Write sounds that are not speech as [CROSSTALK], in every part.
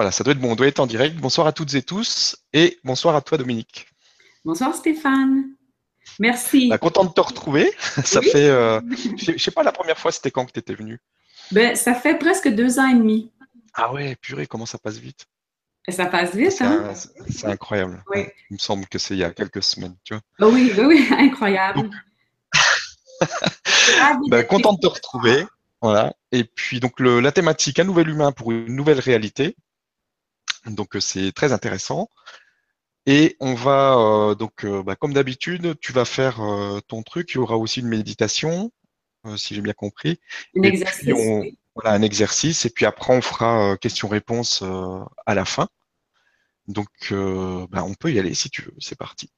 Voilà, ça doit être bon, on doit être en direct. Bonsoir à toutes et tous et bonsoir à toi Dominique. Bonsoir Stéphane. Merci. Bah, content de te retrouver. [LAUGHS] Ça fait, euh, [LAUGHS] je sais pas, la première fois, c'était quand que tu étais venu ben, Ça fait presque deux ans et demi. Ah ouais, purée, comment ça passe vite? Ça passe vite, hein? C'est incroyable. Il me semble que c'est il y a quelques semaines, tu vois. Oh oui, oui, [LAUGHS] incroyable. ben, content de te retrouver. Voilà. Et puis, donc, le, la thématique, un nouvel humain pour une nouvelle réalité. Donc, euh, c'est très intéressant. Et on va, euh, donc, euh, bah, comme d'habitude, tu vas faire ton truc. Il y aura aussi une méditation, si j'ai bien compris. Un exercice. voilà, un exercice. Et puis après, on fera questions-réponses à la fin. Donc, bah, on peut y aller si tu veux. C'est parti.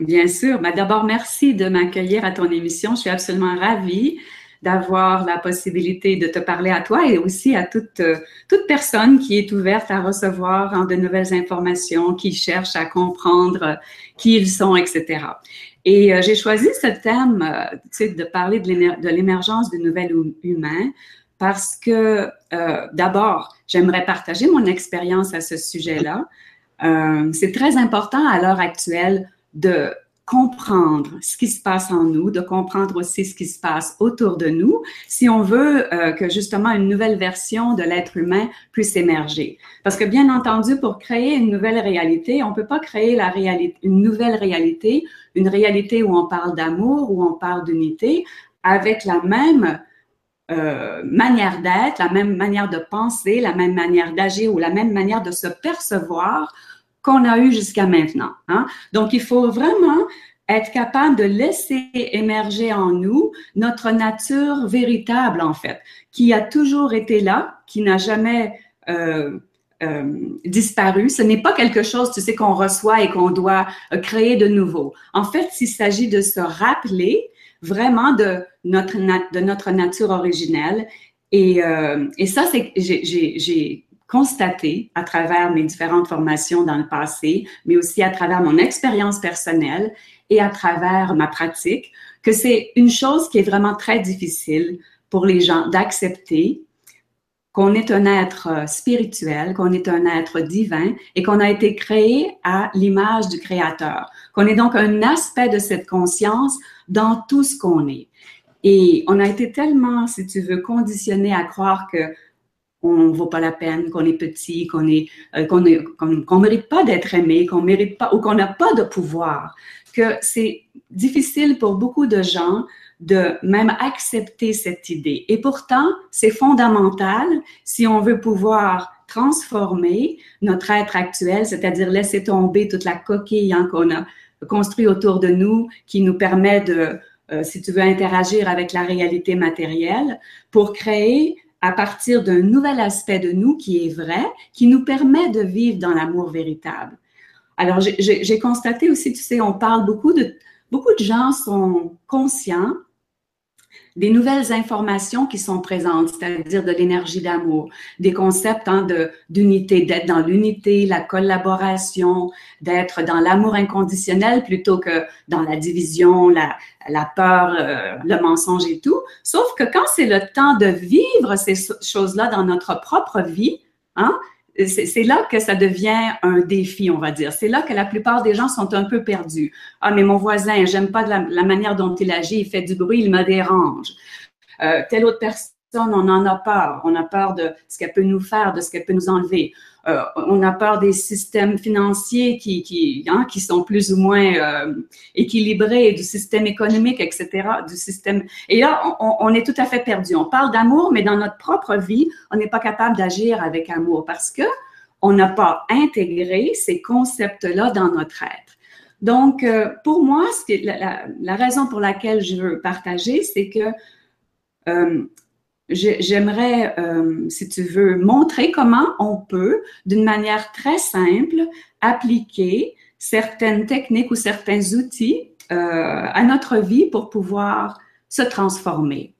Bien sûr. Bah, D'abord, merci de m'accueillir à ton émission. Je suis absolument ravie d'avoir la possibilité de te parler à toi et aussi à toute, euh, toute personne qui est ouverte à recevoir hein, de nouvelles informations, qui cherche à comprendre euh, qui ils sont, etc. Et euh, j'ai choisi ce thème, tu sais, de parler de l'émergence du nouvel humain parce que d'abord, j'aimerais partager mon expérience à ce sujet-là. C'est très important à l'heure actuelle de comprendre ce qui se passe en nous, de comprendre aussi ce qui se passe autour de nous, si on veut euh, que justement une nouvelle version de l'être humain puisse émerger. Parce que bien entendu, pour créer une nouvelle réalité, on peut pas créer la réalité, une nouvelle réalité, une réalité où on parle d'amour, où on parle d'unité, avec la même euh, manière d'être, la même manière de penser, la même manière d'agir ou la même manière de se percevoir qu'on a eu jusqu'à maintenant. Hein? Donc, il faut vraiment être capable de laisser émerger en nous notre nature véritable, en fait, qui a toujours été là, qui n'a jamais euh, euh, disparu. Ce n'est pas quelque chose, tu sais, qu'on reçoit et qu'on doit euh, créer de nouveau. En fait, il s'agit de se rappeler vraiment de notre, de notre nature originelle. Et, euh, et ça, c'est, j'ai constaté à travers mes différentes formations dans le passé, mais aussi à travers mon expérience personnelle et à travers ma pratique, que c'est une chose qui est vraiment très difficile pour les gens d'accepter qu'on est un être euh, spirituel, qu'on est un être divin et qu'on a été créé à l'image du Créateur, qu'on est donc un aspect de cette conscience dans tout ce qu'on est. Et on a été tellement, si tu veux, conditionné à croire que qu'on ne vaut pas la peine, qu'on est petit, qu'on est, euh, qu'on qu'on, mérite pas d'être aimé, qu'on mérite pas ou qu'on n'a pas de pouvoir, que c'est difficile pour beaucoup de gens de même accepter cette idée. Et pourtant, c'est fondamental si on veut pouvoir transformer notre être actuel, c'est-à-dire laisser tomber toute la coquille hein, qu'on a construit autour de nous, qui nous permet de, euh, si tu veux, interagir avec la réalité matérielle, pour créer à partir d'un nouvel aspect de nous qui est vrai, qui nous permet de vivre dans l'amour véritable. Alors, j'ai constaté aussi, tu sais, on parle beaucoup de, beaucoup de gens sont conscients des nouvelles informations qui sont présentes, c'est-à-dire de l'énergie d'amour, des concepts hein, d'unité, d'être dans l'unité, la collaboration, d'être dans l'amour inconditionnel plutôt que dans la division, la, la peur, euh, le mensonge et tout. Sauf que quand c'est le temps de vivre ces choses-là dans notre propre vie, hein, c'est là que ça devient un défi, on va dire. C'est là que la plupart des gens sont un peu perdus. Ah, mais mon voisin, j'aime pas la, manière dont il agit, il fait du bruit, il me dérange. Euh, telle autre personne, on en a peur. On a peur de ce qu'elle peut nous faire, de ce qu'elle peut nous enlever. Euh, on a peur des systèmes financiers qui, qui, hein, qui sont plus ou moins euh, équilibrés, du système économique, etc., du système. Et là, on, on est tout à fait perdu. On parle d'amour, mais dans notre propre vie, on n'est pas capable d'agir avec amour parce que on n'a pas intégré ces concepts-là dans notre être. Donc, euh, pour moi, la, la, la, raison pour laquelle je veux partager, c'est que euh, j'aimerais, euh, si tu veux, montrer comment on peut, d'une manière très simple, appliquer certaines techniques ou certains outils euh, à notre vie pour pouvoir se transformer.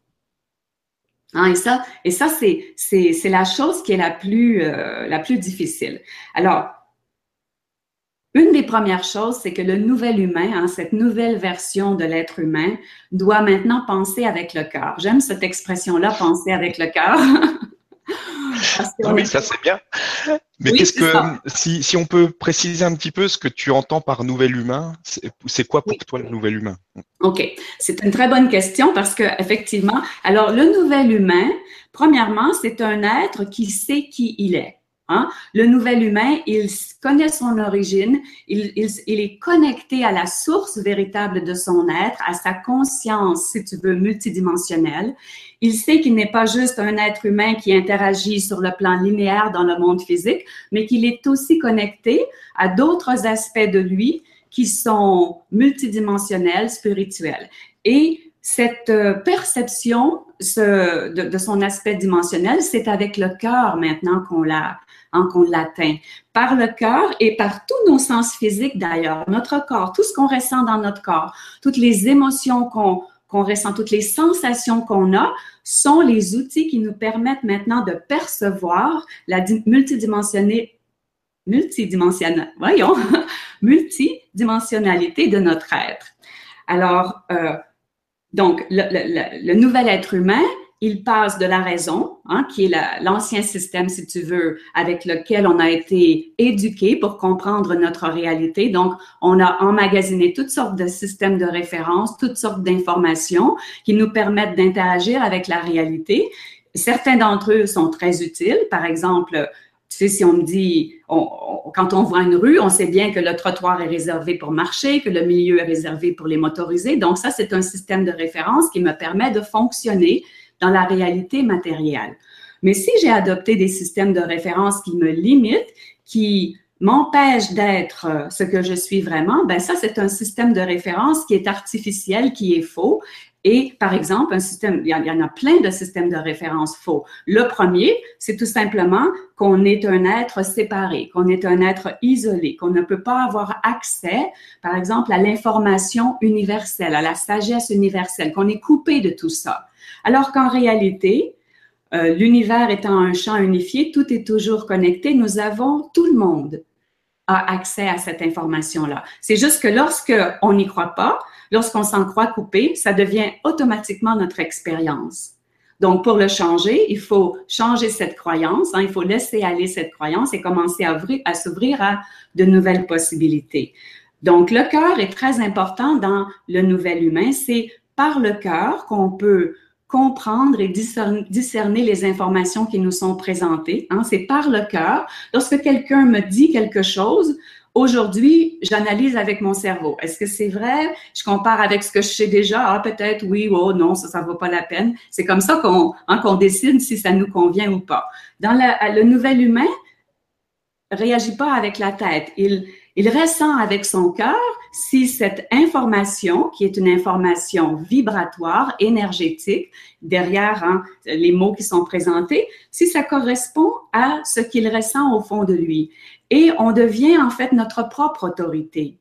Hein, et ça, et ça c'est, c'est, la chose qui est la plus, euh, la plus difficile. Alors, une des premières choses, c'est que le nouvel humain, hein, cette nouvelle version de l'être humain, doit maintenant penser avec le cœur. J'aime cette expression-là, penser avec le cœur. [LAUGHS] oui, ça c'est bien. Mais qu'est-ce que, si, si, on peut préciser un petit peu ce que tu entends par nouvel humain, c'est quoi pour toi le nouvel humain? OK, c'est une très bonne question parce que effectivement, alors le nouvel humain, premièrement, c'est un être qui sait qui il est. Hein? Le nouvel humain, il connaît son origine, il, il, est connecté à la source véritable de son être, à sa conscience, si tu veux, multidimensionnelle. Il sait qu'il n'est pas juste un être humain qui interagit sur le plan linéaire dans le monde physique, mais qu'il est aussi connecté à d'autres aspects de lui qui sont multidimensionnels, spirituels. Et cette euh, perception ce, de, de, son aspect dimensionnel, c'est avec le cœur maintenant qu'on l'a hein, qu'on l'atteint. Par le cœur et par tous nos sens physiques d'ailleurs, notre corps, tout ce qu'on ressent dans notre corps, toutes les émotions qu'on ressent, toutes les sensations qu'on a, sont les outils qui nous permettent maintenant de percevoir la multidimensionnalité, voyons, [LAUGHS] multidimensionnalité de notre être. Alors, euh, donc, le, nouvel être humain, il passe de la raison, hein, qui est l'ancien système, si tu veux, avec lequel on a été éduqué pour comprendre notre réalité. Donc, on a emmagasiné toutes sortes de systèmes de référence, toutes sortes d'informations qui nous permettent d'interagir avec la réalité. Certains d'entre eux sont très utiles. Par exemple, tu sais, si on me dit, quand on voit une rue, on sait bien que le trottoir est réservé pour marcher, que le milieu est réservé pour les motorisés. Donc, ça, c'est un système de référence qui me permet de fonctionner dans la réalité matérielle. Mais si j'ai adopté des systèmes de référence qui me limitent, qui m'empêchent d'être euh, ce que je suis vraiment, ben ça, c'est un système de référence qui est artificiel, qui est faux et par exemple, un système, il y, en a plein de systèmes de référence faux. Le premier, c'est tout simplement qu'on est un être séparé, qu'on est un être isolé, qu'on ne peut pas avoir accès, par exemple, à l'information universelle, à la sagesse universelle, qu'on est coupé de tout ça. Alors qu'en réalité, euh, l'univers étant un champ unifié, tout est toujours connecté. Nous avons tout le monde a accès à cette information-là. C'est juste que lorsque on n'y croit pas, lorsqu'on s'en croit coupé, ça devient automatiquement notre expérience. Donc, pour le changer, il faut changer cette croyance, hein, il faut laisser aller cette croyance et commencer à, s'ouvrir à de nouvelles possibilités. Donc, le cœur est très important dans le nouvel humain. C'est par le cœur qu'on peut comprendre et discerner, les informations qui nous sont présentées. Hein. C'est par le cœur. Lorsque quelqu'un me dit quelque chose, aujourd'hui, j'analyse avec mon cerveau. Est-ce que c'est vrai? Je compare avec ce que je sais déjà. Ah, peut-être oui, oh non, ça, ça vaut pas la peine. C'est comme ça qu'on hein, qu'on décide si ça nous convient ou pas. Dans le nouvel humain, réagit pas avec la tête. Il, il ressent avec son cœur si cette information, qui est une information vibratoire, énergétique, derrière hein, les mots qui sont présentés, si ça correspond à ce qu'il ressent au fond de lui. Et on devient en fait notre propre autorité.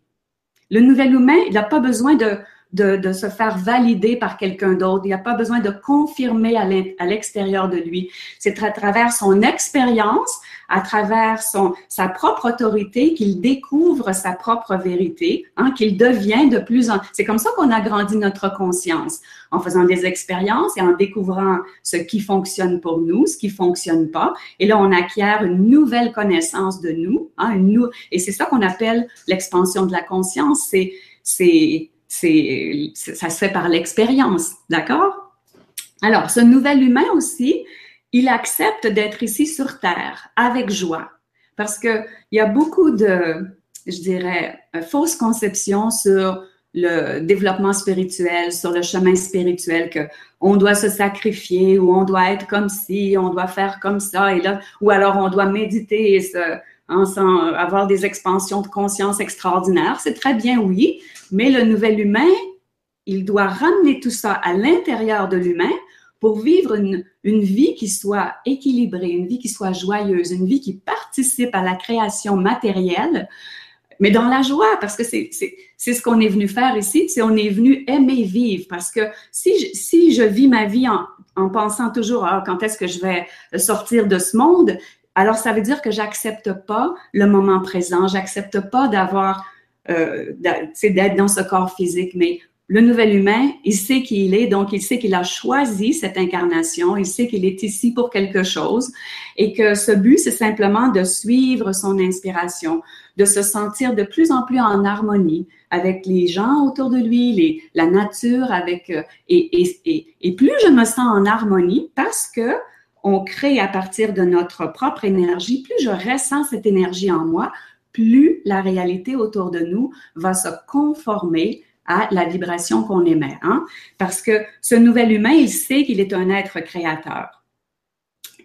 Le nouvel humain, il n'a pas besoin de, de, de, se faire valider par quelqu'un d'autre. Il n'a pas besoin de confirmer à l'extérieur de lui. C'est à travers son expérience, à travers son, sa propre autorité qu'il découvre sa propre vérité, hein, qu'il devient de plus en... C'est comme ça qu'on agrandit notre conscience, en faisant des expériences et en découvrant ce qui fonctionne pour nous, ce qui fonctionne pas. Et là, on acquiert une nouvelle connaissance de nous. Hein, une Et c'est ça qu'on appelle l'expansion de la conscience. C'est... c'est ça se fait par l'expérience, d'accord? Alors, ce nouvel humain aussi, il accepte d'être ici sur Terre avec joie parce qu'il y a beaucoup de, je dirais, fausses conceptions sur le développement spirituel, sur le chemin spirituel, que on doit se sacrifier ou on doit être comme ci, on doit faire comme ça et là, ou alors on doit méditer et se, hein, avoir des expansions de conscience extraordinaires. C'est très bien, oui, mais le nouvel humain, il doit ramener tout ça à l'intérieur de l'humain pour vivre une, une, vie qui soit équilibrée, une vie qui soit joyeuse, une vie qui participe à la création matérielle, mais dans la joie, parce que c'est ce qu'on est venu faire ici, c'est on est venu aimer vivre, parce que si je, si je vis ma vie en, en pensant toujours ah, quand est-ce que je vais sortir de ce monde, alors ça veut dire que j'accepte pas le moment présent, j'accepte pas d'avoir euh, d'être dans ce corps physique, mais le nouvel humain, il sait qui il est, donc il sait qu'il a choisi cette incarnation, il sait qu'il est ici pour quelque chose et que ce but, c'est simplement de suivre son inspiration, de se sentir de plus en plus en harmonie avec les gens autour de lui, les, la nature, avec euh, et, et, et, et plus je me sens en harmonie parce que on crée à partir de notre propre énergie, plus je ressens cette énergie en moi, plus la réalité autour de nous va se conformer à la vibration qu'on émet. Hein? Parce que ce nouvel humain, il sait qu'il est un être créateur.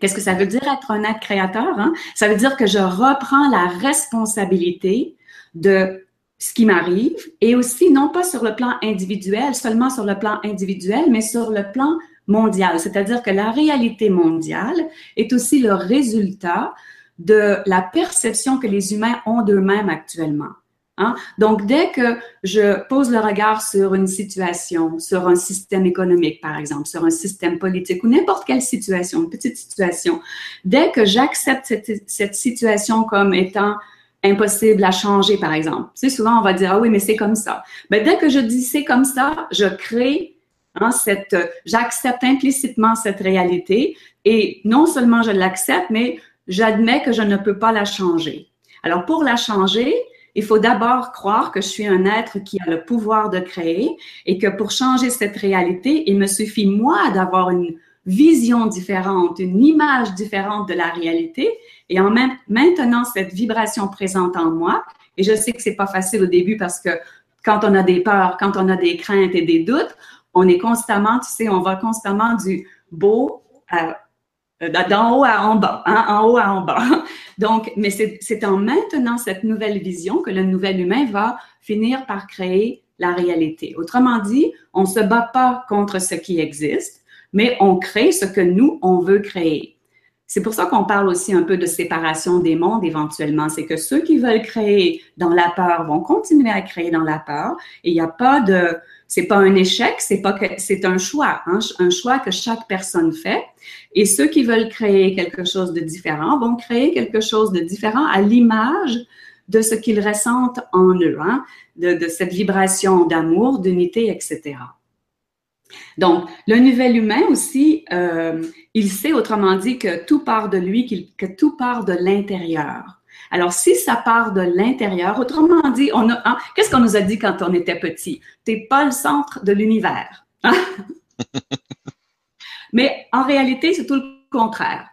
Qu'est-ce que ça veut dire être un être créateur? Hein? Ça veut dire que je reprends la responsabilité de ce qui m'arrive et aussi non pas sur le plan individuel, seulement sur le plan individuel, mais sur le plan mondial. C'est-à-dire que la réalité mondiale est aussi le résultat de la perception que les humains ont d'eux-mêmes actuellement. Hein? Donc, dès que je pose le regard sur une situation, sur un système économique, par exemple, sur un système politique ou n'importe quelle situation, une petite situation, dès que j'accepte cette, cette, situation comme étant impossible à changer, par exemple, tu sais, souvent on va dire, ah oui, mais c'est comme ça. Mais ben, dès que je dis c'est comme ça, je crée hein, cette, j'accepte implicitement cette réalité et non seulement je l'accepte, mais j'admets que je ne peux pas la changer. Alors, pour la changer, il faut d'abord croire que je suis un être qui a le pouvoir de créer et que pour changer cette réalité, il me suffit, moi, d'avoir une vision différente, une image différente de la réalité et en même maintenant cette vibration présente en moi. Et je sais que c'est pas facile au début parce que quand on a des peurs, quand on a des craintes et des doutes, on est constamment, tu sais, on va constamment du beau à euh, d'en haut à en bas, hein, en haut à en bas. [LAUGHS] Donc, mais c'est en maintenant cette nouvelle vision que le nouvel humain va finir par créer la réalité. Autrement dit, on ne se bat pas contre ce qui existe, mais on crée ce que nous, on veut créer. C'est pour ça qu'on parle aussi un peu de séparation des mondes éventuellement. C'est que ceux qui veulent créer dans la peur vont continuer à créer dans la peur et il n'y a pas de, c'est pas un échec, c'est pas que c'est un choix, hein, un choix que chaque personne fait. Et ceux qui veulent créer quelque chose de différent vont créer quelque chose de différent à l'image de ce qu'ils ressentent en eux, hein, de, cette vibration d'amour, d'unité, etc. Donc, le nouvel humain aussi, euh, il sait autrement dit que tout part de lui, que tout part de l'intérieur. Alors, si ça part de l'intérieur, autrement dit, on a, hein, qu'est-ce qu'on nous a dit quand on était petit? T'es pas le centre de l'univers. Hein? [LAUGHS] Mais en réalité, c'est tout le contraire.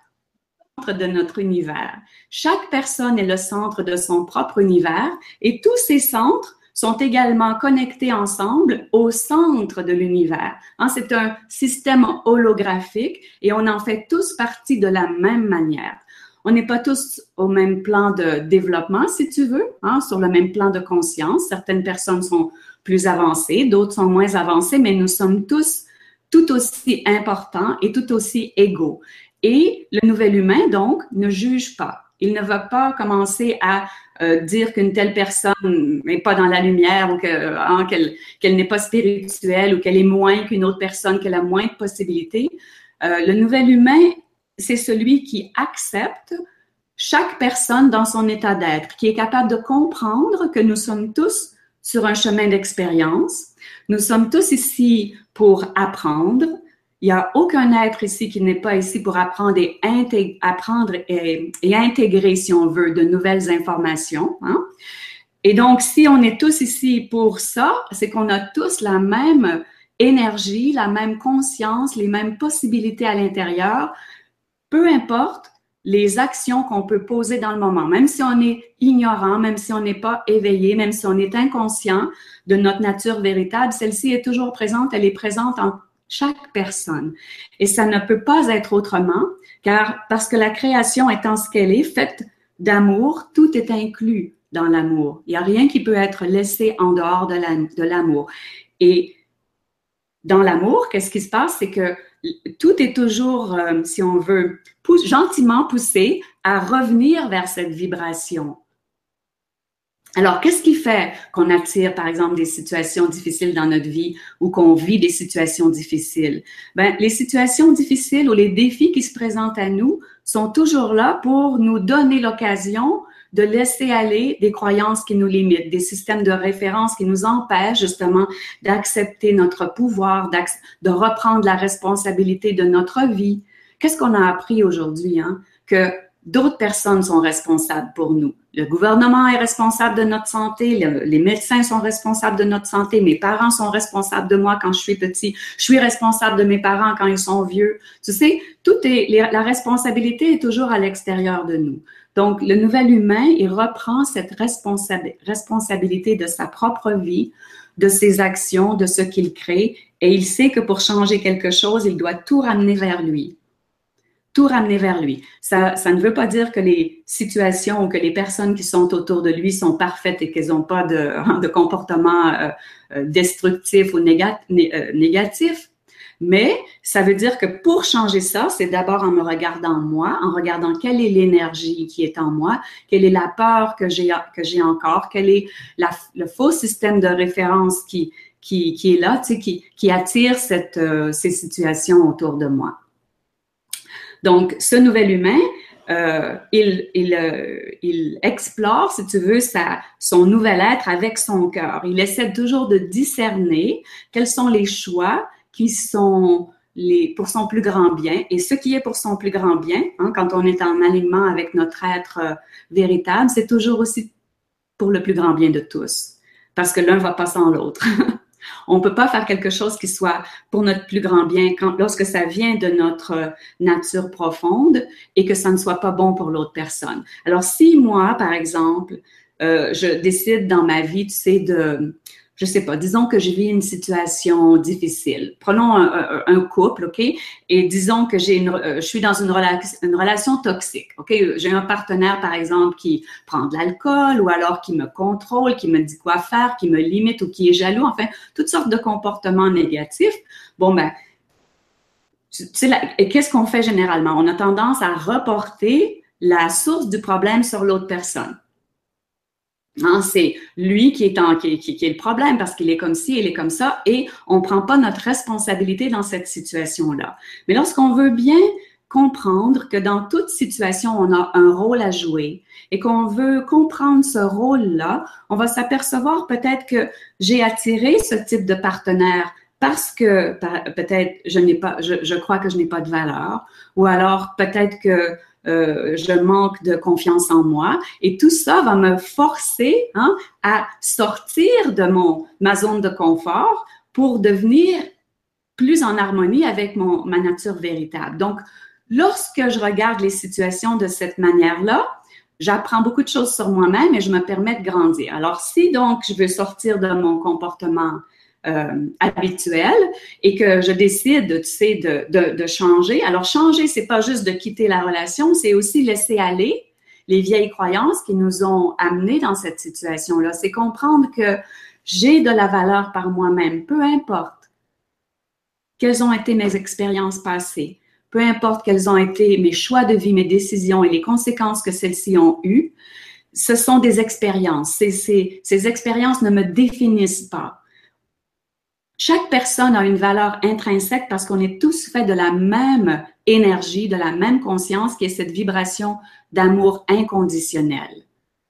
Centre de notre univers. Chaque personne est le centre de son propre univers et tous ces centres sont également connectés ensemble au centre de l'univers. Hein, c'est un système holographique et on en fait tous partie de la même manière. On n'est pas tous au même plan de développement, si tu veux, hein, sur le même plan de conscience. Certaines personnes sont plus avancées, d'autres sont moins avancées, mais nous sommes tous tout aussi importants et tout aussi égaux. Et le nouvel humain, donc, ne juge pas. Il ne va pas commencer à euh, dire qu'une telle personne n'est pas dans la lumière ou hein, qu'elle n'est pas spirituelle ou qu'elle est moins qu'une autre personne, qu'elle a moins de possibilités. Euh, le nouvel humain c'est celui qui accepte chaque personne dans son état d'être, qui est capable de comprendre que nous sommes tous sur un chemin d'expérience. Nous sommes tous ici pour apprendre. Il n'y a aucun être ici qui n'est pas ici pour apprendre et, intégrer, si on veut, de nouvelles informations. Hein. Et donc, si on est tous ici pour ça, c'est qu'on a tous la même énergie, la même conscience, les mêmes possibilités à l'intérieur, peu importe les actions qu'on peut poser dans le moment, même si on est ignorant, même si on n'est pas éveillé, même si on est inconscient de notre nature véritable, celle-ci est toujours présente, elle est présente en chaque personne. Et ça ne peut pas être autrement, car parce que la création étant ce qu'elle est, faite d'amour, tout est inclus dans l'amour. Il n'y a rien qui peut être laissé en dehors de l'amour. Et dans l'amour, qu'est-ce qui se passe? C'est que tout est toujours, euh, si on veut, gentiment poussé à revenir vers cette vibration. Alors, qu'est-ce qui fait qu'on attire, par exemple, des situations difficiles dans notre vie ou qu'on vit des situations difficiles? Ben, les situations difficiles ou les défis qui se présentent à nous sont toujours là pour nous donner l'occasion de laisser aller des croyances qui nous limitent, des systèmes de référence qui nous empêchent justement d'accepter notre pouvoir, de reprendre la responsabilité de notre vie. Qu'est-ce qu'on a appris aujourd'hui? Hein? Que d'autres personnes sont responsables pour nous. Le gouvernement est responsable de notre santé, les médecins sont responsables de notre santé, mes parents sont responsables de moi quand je suis petit, je suis responsable de mes parents quand ils sont vieux. Tu sais, tout est, la responsabilité est toujours à l'extérieur de nous. Donc, le nouvel humain, il reprend cette responsabilité de sa propre vie, de ses actions, de ce qu'il crée, et il sait que pour changer quelque chose, il doit tout ramener vers lui tout ramener vers lui. Ça, ne veut pas dire que les situations ou que les personnes qui sont autour de lui sont parfaites et qu'elles n'ont pas de, [LAUGHS] de comportement euh, euh, destructif ou euh, négatif. Mais ça veut dire que pour changer ça, c'est d'abord en me regardant moi, en regardant quelle est l'énergie qui est en moi, quelle est la peur que j'ai encore, quel est le faux système de référence qui est là, tu qui, attire cette, ces situations autour de moi. Donc, ce nouvel humain, euh, euh, il, explore, si tu veux, son nouvel être avec son cœur. Il essaie toujours de discerner quels sont les choix qui sont les, pour son plus grand bien. Et ce qui est pour son plus grand bien, hein, quand on est en alignement avec notre être euh, véritable, c'est toujours aussi pour le plus grand bien de tous. Parce que l'un va pas sans l'autre. [LAUGHS] On ne peut pas faire quelque chose qui soit pour notre plus grand bien lorsque ça vient de notre nature profonde et que ça ne soit pas bon pour l'autre personne. Alors, si moi, par exemple, euh, je décide dans ma vie, tu sais, de je sais pas, disons que je vis une situation difficile. Prenons un, couple, OK? Et disons que j'ai une, euh, je suis dans une, relation toxique, OK? J'ai un partenaire, par exemple, qui prend de l'alcool ou alors qui me contrôle, qui me dit quoi faire, qui me limite ou qui est jaloux, enfin, toutes sortes de comportements négatifs. Bon, ben, et qu'est-ce qu'on fait généralement? On a tendance à reporter la source du problème sur l'autre personne. Hein, c'est lui qui est, en, qui, est le problème parce qu'il est comme ci, il est comme ça, et on ne prend pas notre responsabilité dans cette situation-là. Mais lorsqu'on veut bien comprendre que dans toute situation, on a un rôle à jouer et qu'on veut comprendre ce rôle-là, on va s'apercevoir peut-être que j'ai attiré ce type de partenaire parce que peut-être je n'ai pas, je crois que je n'ai pas de valeur, ou alors peut-être que euh, je manque de confiance en moi. Et tout ça va me forcer hein, à sortir de mon, ma zone de confort pour devenir plus en harmonie avec mon, ma nature véritable. Donc, lorsque je regarde les situations de cette manière-là, j'apprends beaucoup de choses sur moi-même et je me permets de grandir. Alors, si donc je veux sortir de mon comportement euh, habituel et que je décide, tu sais, de, changer. Alors, changer, c'est pas juste de quitter la relation, c'est aussi laisser aller les vieilles croyances qui nous ont amenés dans cette situation-là. C'est comprendre que j'ai de la valeur par moi-même, peu importe quelles ont été mes expériences passées, peu importe quels ont été mes choix de vie, mes décisions et les conséquences que celles-ci ont eues, ce sont des expériences. Ces, ces, ces expériences ne me définissent pas. Chaque personne a une valeur intrinsèque parce qu'on est tous faits de la même énergie, de la même conscience qui est cette vibration d'amour inconditionnel.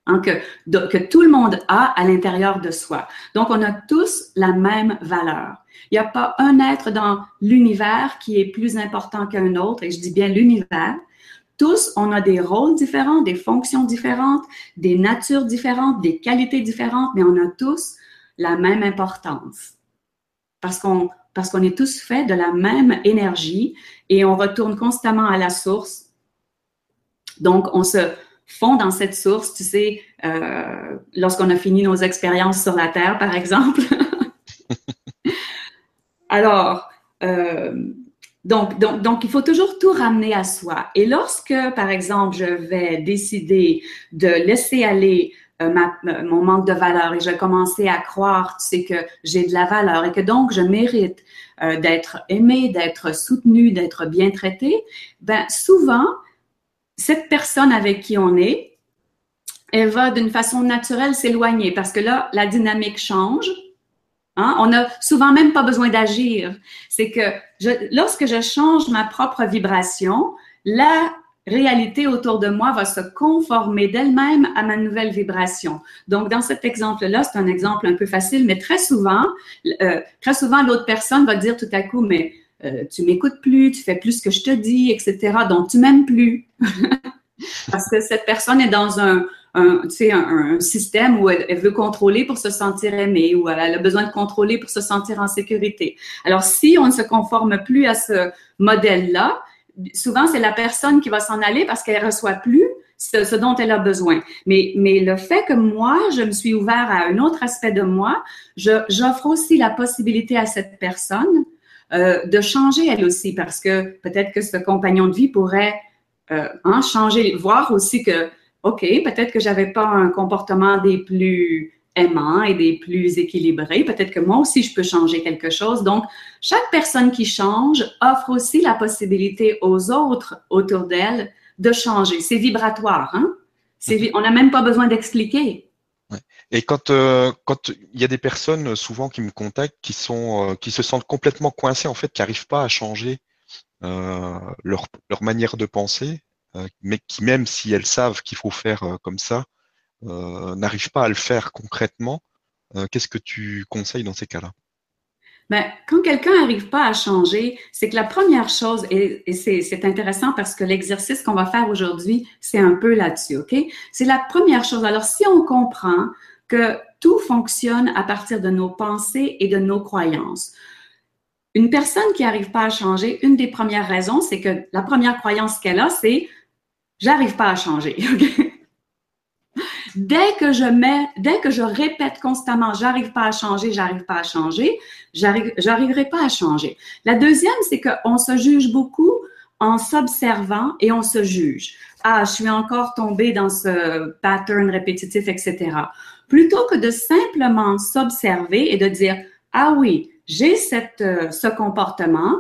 Hein, que, que tout le monde a à l'intérieur de soi. Donc, on a tous la même valeur. Il n'y a pas un être dans l'univers qui est plus important qu'un autre, et je dis bien l'univers. Tous, on a des rôles différents, des fonctions différentes, des natures différentes, des qualités différentes, mais on a tous la même importance parce qu'on parce qu'on est tous faits de la même énergie et on retourne constamment à la source. Donc, on se fond dans cette source, tu sais, euh, lorsqu'on a fini nos expériences sur la Terre, par exemple. [LAUGHS] Alors, euh, donc, donc, donc, il faut toujours tout ramener à soi. Et lorsque, par exemple, je vais décider de laisser aller euh, mon manque de valeur et je commençais à croire, tu sais, que j'ai de la valeur et que donc je mérite euh, d'être aimé, d'être soutenu, d'être bien traité, ben souvent, cette personne avec qui on est, elle va d'une façon naturelle s'éloigner parce que là, la dynamique change. Hein? On n'a souvent même pas besoin d'agir. C'est que lorsque je change ma propre vibration, là, réalité autour de moi va se conformer d'elle-même à ma nouvelle vibration. Donc, dans cet exemple-là, c'est un exemple un peu facile, mais très souvent, euh, très souvent, l'autre personne va dire tout à coup, mais euh, tu m'écoutes plus, tu fais plus ce que je te dis, etc. Donc, tu m'aimes plus. [LAUGHS] Parce que cette personne est dans un, un, un, un système où elle, veut contrôler pour se sentir aimée, ou elle a besoin de contrôler pour se sentir en sécurité. Alors, si on ne se conforme plus à ce modèle-là, souvent, c'est la personne qui va s'en aller parce qu'elle reçoit plus ce, dont elle a besoin. Mais, mais le fait que moi, je me suis ouvert à un autre aspect de moi, j'offre aussi la possibilité à cette personne euh, de changer elle aussi parce que peut-être que ce compagnon de vie pourrait euh, hein, changer, voir aussi que, OK, peut-être que j'avais pas un comportement des plus aimants et des plus équilibrés. Peut-être que moi aussi, je peux changer quelque chose. Donc, chaque personne qui change offre aussi la possibilité aux autres autour d'elle de changer. C'est vibratoire, hein? on n'a même pas besoin d'expliquer. Et quand euh, quand il y a des personnes souvent qui me contactent qui sont euh, qui se sentent complètement coincées en fait, qui n'arrivent pas à changer euh, leur leur manière de penser, mais qui même si elles savent qu'il faut faire comme ça, n'arrive pas à le faire concrètement, euh, qu'est-ce que tu conseilles dans ces cas-là? Ben, quand quelqu'un n'arrive pas à changer, c'est que la première chose, et, c'est intéressant parce que l'exercice qu'on va faire aujourd'hui, c'est un peu là-dessus, OK? C'est la première chose. Alors, si on comprend que tout fonctionne à partir de nos pensées et de nos croyances, une personne qui n'arrive pas à changer, une des premières raisons, c'est que la première croyance qu'elle a, c'est j'arrive pas à changer. Dès que je mets, dès que je répète constamment, j'arrive pas à changer, j'arrive pas à changer, j'arrive, j'arriverai pas à changer. La deuxième, c'est qu'on se juge beaucoup en s'observant et on se juge. Ah, je suis encore tombée dans ce pattern répétitif, etc. Plutôt que de simplement s'observer et de dire, ah oui, j'ai cette, euh, ce comportement,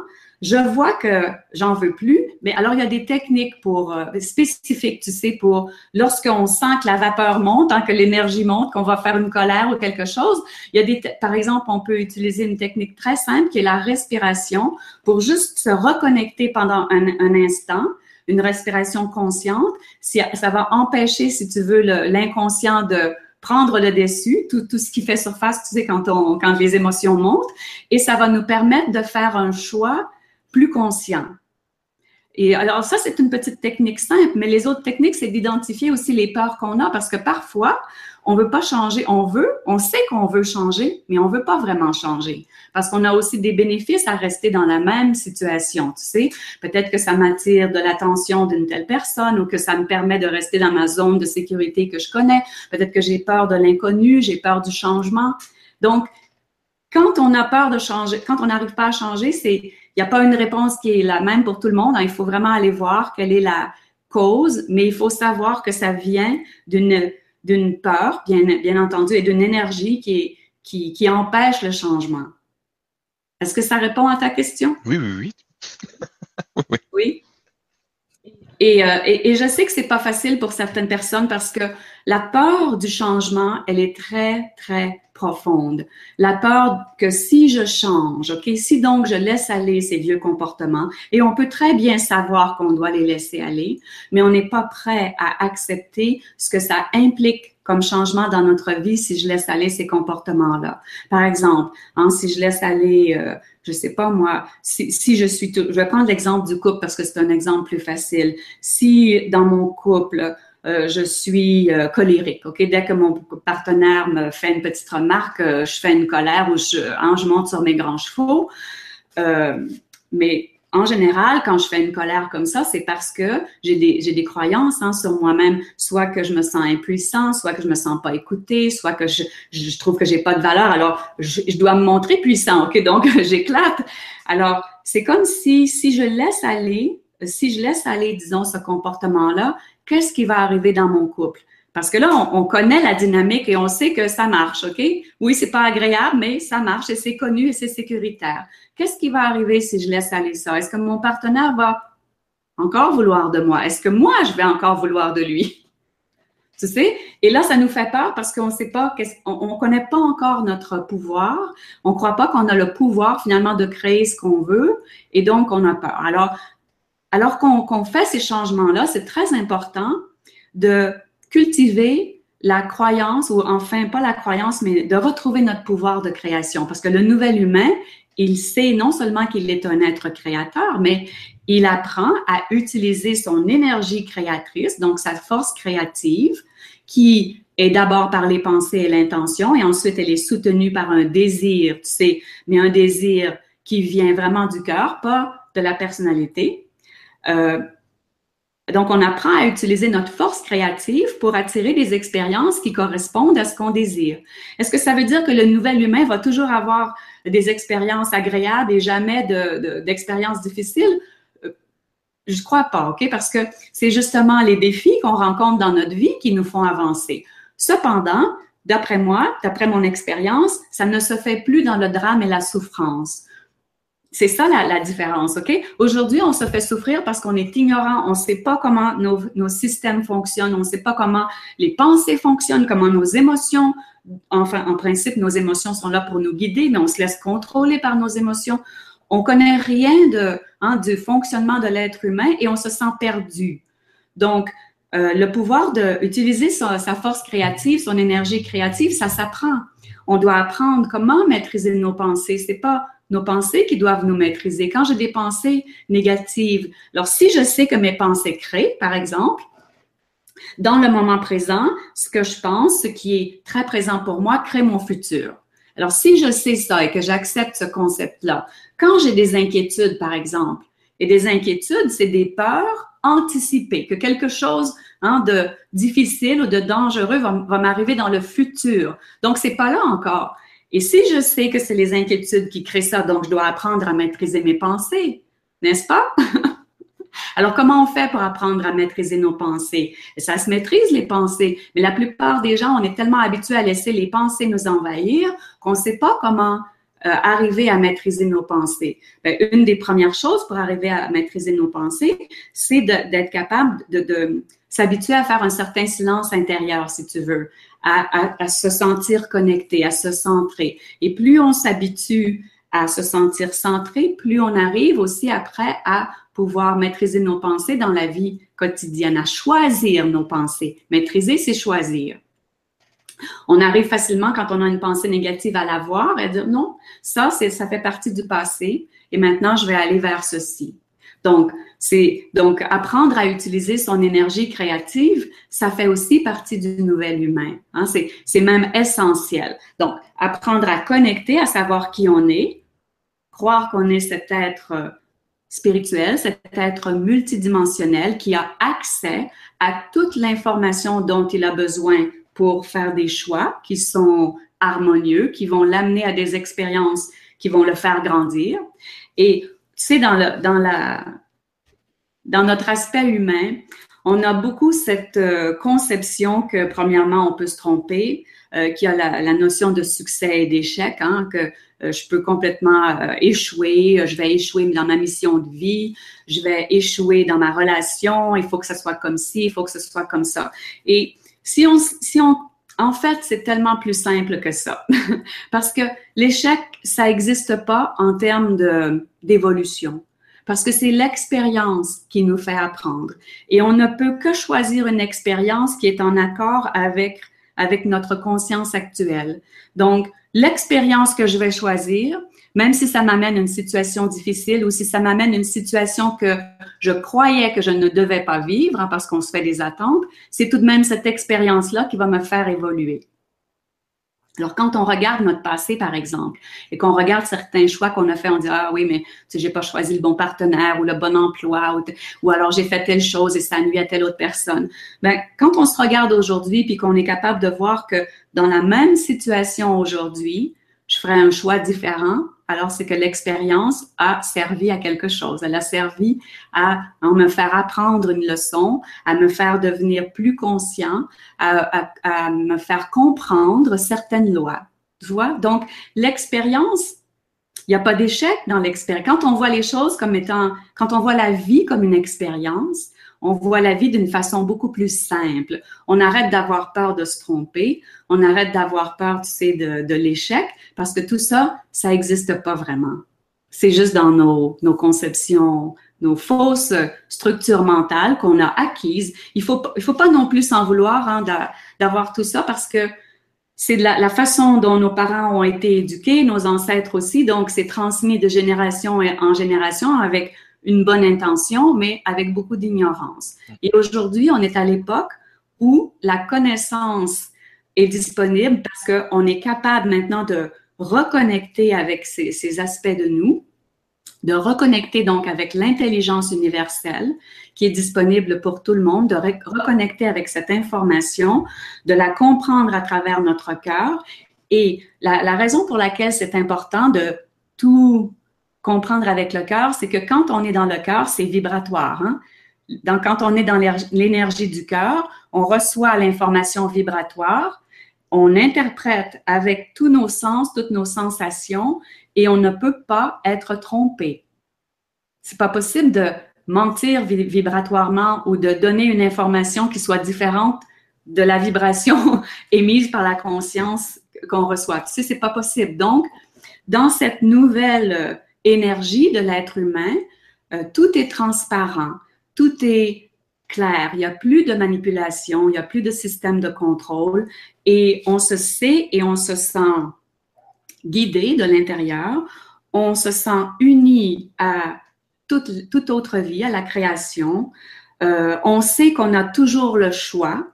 je vois que j'en veux plus, mais alors il y a des techniques pour euh, spécifiques, tu sais, pour lorsqu'on sent que la vapeur monte, hein, que l'énergie monte, qu'on va faire une colère ou quelque chose. Il y a des, par exemple, on peut utiliser une technique très simple qui est la respiration pour juste se reconnecter pendant un, un instant une respiration consciente. Si, ça va empêcher, si tu veux, l'inconscient de prendre le dessus, tout, tout ce qui fait surface, tu sais, quand, on, quand les émotions montent, et ça va nous permettre de faire un choix plus conscient. Et alors ça, c'est une petite technique simple, mais les autres techniques, c'est d'identifier aussi les peurs qu'on a parce que parfois, on veut pas changer, on veut, on sait qu'on veut changer, mais on veut pas vraiment changer parce qu'on a aussi des bénéfices à rester dans la même situation, tu sais. Peut-être que ça m'attire de l'attention d'une telle personne ou que ça me permet de rester dans ma zone de sécurité que je connais. Peut-être que j'ai peur de l'inconnu, j'ai peur du changement. Donc, quand on a peur de changer, quand on n'arrive pas à changer, c'est n'y a pas une réponse qui est la même pour tout le monde. Il faut vraiment aller voir quelle est la cause, mais il faut savoir que ça vient d'une d'une peur, bien, bien entendu, et d'une énergie qui, qui, qui empêche le changement. Est-ce que ça répond à ta question? Oui, oui, [LAUGHS] oui. oui. Et, euh, et, et, je sais que c'est pas facile pour certaines personnes parce que la peur du changement, elle est très, très profonde. La peur que si je change, OK, si donc je laisse aller ces vieux comportements, et on peut très bien savoir qu'on doit les laisser aller, mais on n'est pas prêt à accepter ce que ça implique comme changement dans notre vie si je laisse aller ces comportements-là. Par exemple, hein, si je laisse aller, euh, je sais pas moi, si, si je suis, je vais prendre l'exemple du couple parce que c'est un exemple plus facile. Si dans mon couple, euh, je suis euh, colérique. Ok, dès que mon partenaire me fait une petite remarque, euh, je fais une colère ou je, hein, je monte sur mes grands chevaux. mais en général, quand je fais une colère comme ça, c'est parce que j'ai des, des croyances hein, sur moi-même, soit que je me sens impuissant, soit que je me sens pas écouté, soit que je, je trouve que j'ai pas de valeur. Alors, je, je dois me montrer puissant, ok? Donc, [LAUGHS] j'éclate. Alors, c'est comme si si je laisse aller, si je laisse aller, disons, ce comportement-là, qu'est-ce qui va arriver dans mon couple? Parce que là, on, connaît la dynamique et on sait que ça marche, OK? Oui, c'est pas agréable, mais ça marche et c'est connu et c'est sécuritaire. Qu'est-ce qui va arriver si je laisse aller ça? Est-ce que mon partenaire va encore vouloir de moi? Est-ce que moi, je vais encore vouloir de lui? [LAUGHS] Tu sais? Et là, ça nous fait peur parce qu'on ne sait pas, on ne connaît pas encore notre pouvoir. On croit pas qu'on a le pouvoir finalement de créer ce qu'on veut et donc on a peur. Alors, alors qu'on fait ces changements-là, c'est très important de cultiver la croyance, ou enfin pas la croyance, mais de retrouver notre pouvoir de création. Parce que le nouvel humain, il sait non seulement qu'il est un être créateur, mais il apprend à utiliser son énergie créatrice, donc sa force créative, qui est d'abord par les pensées et l'intention, et ensuite elle est soutenue par un désir, tu sais, mais un désir qui vient vraiment du cœur, pas de la personnalité. Euh, donc, on apprend à utiliser notre force créative pour attirer des expériences qui correspondent à ce qu'on désire. Est-ce que ça veut dire que le nouvel humain va toujours avoir des expériences agréables et jamais d'expériences difficiles? Euh, je crois pas, OK? Parce que c'est justement les défis qu'on rencontre dans notre vie qui nous font avancer. Cependant, d'après moi, d'après mon expérience, ça ne se fait plus dans le drame et la souffrance. C'est ça la, différence, OK? Aujourd'hui, on se fait souffrir parce qu'on est ignorant, on ne sait pas comment nos, nos, systèmes fonctionnent, on ne sait pas comment les pensées fonctionnent, comment nos émotions, enfin, en principe, nos émotions sont là pour nous guider, mais on se laisse contrôler par nos émotions. On connaît rien de, hein, du fonctionnement de l'être humain et on se sent perdu. Donc, euh, le pouvoir d'utiliser sa, sa force créative, son énergie créative, ça s'apprend. On doit apprendre comment maîtriser nos pensées. C'est pas nos pensées qui doivent nous maîtriser. Quand j'ai des pensées négatives, alors si je sais que mes pensées créent, par exemple, dans le moment présent, ce que je pense, ce qui est très présent pour moi, crée mon futur. Alors, si je sais ça et que j'accepte ce concept-là, quand j'ai des inquiétudes, par exemple, et des inquiétudes, c'est des peurs anticipées, que quelque chose hein, de difficile ou de dangereux va, va m'arriver dans le futur. Donc, c'est pas là encore. Et si je sais que c'est les inquiétudes qui créent ça, donc je dois apprendre à maîtriser mes pensées, n'est-ce pas? [LAUGHS] Alors, comment on fait pour apprendre à maîtriser nos pensées? Ça se maîtrise, les pensées, mais la plupart des gens, on est tellement habitués à laisser les pensées nous envahir qu'on ne sait pas comment euh, arriver à maîtriser nos pensées. Ben, une des premières choses pour arriver à maîtriser nos pensées, c'est d'être capable de, de s'habituer à faire un certain silence intérieur, si tu veux, à, se sentir connecté, à se centrer. Et plus on s'habitue à se sentir centré, plus on arrive aussi après à pouvoir maîtriser nos pensées dans la vie quotidienne, à choisir nos pensées. Maîtriser, c'est choisir. On arrive facilement quand on a une pensée négative à la voir et dire non, ça, ça fait partie du passé et maintenant je vais aller vers ceci. Donc, c'est donc apprendre à utiliser son énergie créative, ça fait aussi partie du nouvel humain. Hein? C'est même essentiel. Donc, apprendre à connecter, à savoir qui on est, croire qu'on est cet être euh, spirituel, cet être multidimensionnel qui a accès à toute l'information dont il a besoin pour faire des choix qui sont harmonieux, qui vont l'amener à des expériences qui vont le faire grandir. Et sais, dans, le, dans, la, dans notre aspect humain, on a beaucoup cette euh, conception que, premièrement, on peut se tromper, euh, qu'il y a la, notion de succès et d'échec, hein, que euh, je peux complètement échouer, je vais échouer dans ma mission de vie, je vais échouer dans ma relation, il faut que ce soit comme ci, il faut que ce soit comme ça. Et si on, si on en fait, c'est tellement plus simple que ça. [LAUGHS] Parce que l'échec, ça n'existe pas en termes d'évolution. Parce que c'est l'expérience qui nous fait apprendre. Et on ne peut que choisir une expérience qui est en accord avec, avec notre conscience actuelle. Donc, l'expérience que je vais choisir, même si ça m'amène une situation difficile ou si ça m'amène une situation que je croyais que je ne devais pas vivre hein, parce qu'on se fait des attentes, c'est tout de même cette expérience-là qui va me faire évoluer. Alors, quand on regarde notre passé, par exemple, et qu'on regarde certains choix qu'on a fait, on dit, ah oui, mais tu sais, j'ai pas choisi le bon partenaire ou le bon emploi, ou, ou alors j'ai fait telle chose et ça nuit à telle autre personne. Ben, quand on se regarde aujourd'hui puis qu'on est capable de voir que dans la même situation aujourd'hui, je ferais un choix différent, alors c'est que l'expérience a servi à quelque chose. Elle a servi à, me faire apprendre une leçon, à me faire devenir plus conscient, à, me faire comprendre certaines lois. Tu vois? Donc, l'expérience, il n'y a pas d'échec dans l'expérience. Quand on voit les choses comme étant, quand on voit la vie comme une expérience, on voit la vie d'une façon beaucoup plus simple. On arrête d'avoir peur de se tromper, on arrête d'avoir peur, tu sais, de, l'échec, parce que tout ça, ça n'existe pas vraiment. C'est juste dans nos, nos conceptions, nos fausses structures mentales qu'on a acquises. Il faut, il faut pas non plus s'en vouloir hein, d'avoir tout ça parce que c'est la, façon dont nos parents ont été éduqués, nos ancêtres aussi, donc c'est transmis de génération en génération avec une bonne intention, mais avec beaucoup d'ignorance. Et aujourd'hui, on est à l'époque où la connaissance est disponible parce qu'on est capable maintenant de reconnecter avec ces, ces aspects de nous, de reconnecter donc avec l'intelligence universelle qui est disponible pour tout le monde, de reconnecter avec cette information, de la comprendre à travers notre cœur. Et la, la raison pour laquelle c'est important de tout comprendre avec le cœur, c'est que quand on est dans le cœur, c'est vibratoire. Hein? Donc, quand on est dans l'énergie du cœur, on reçoit l'information vibratoire, on interprète avec tous nos sens, toutes nos sensations, et on ne peut pas être trompé. C'est pas possible de mentir vibratoirement ou de donner une information qui soit différente de la vibration [LAUGHS] émise par la conscience qu'on reçoit. Tu sais, c'est pas possible. Donc, dans cette nouvelle énergie de l'être humain, euh, tout est transparent, tout est clair, il n'y a plus de manipulation, il n'y a plus de système de contrôle et on se sait et on se sent guidé de l'intérieur, on se sent uni à toute, toute, autre vie, à la création, euh, on sait qu'on a toujours le choix,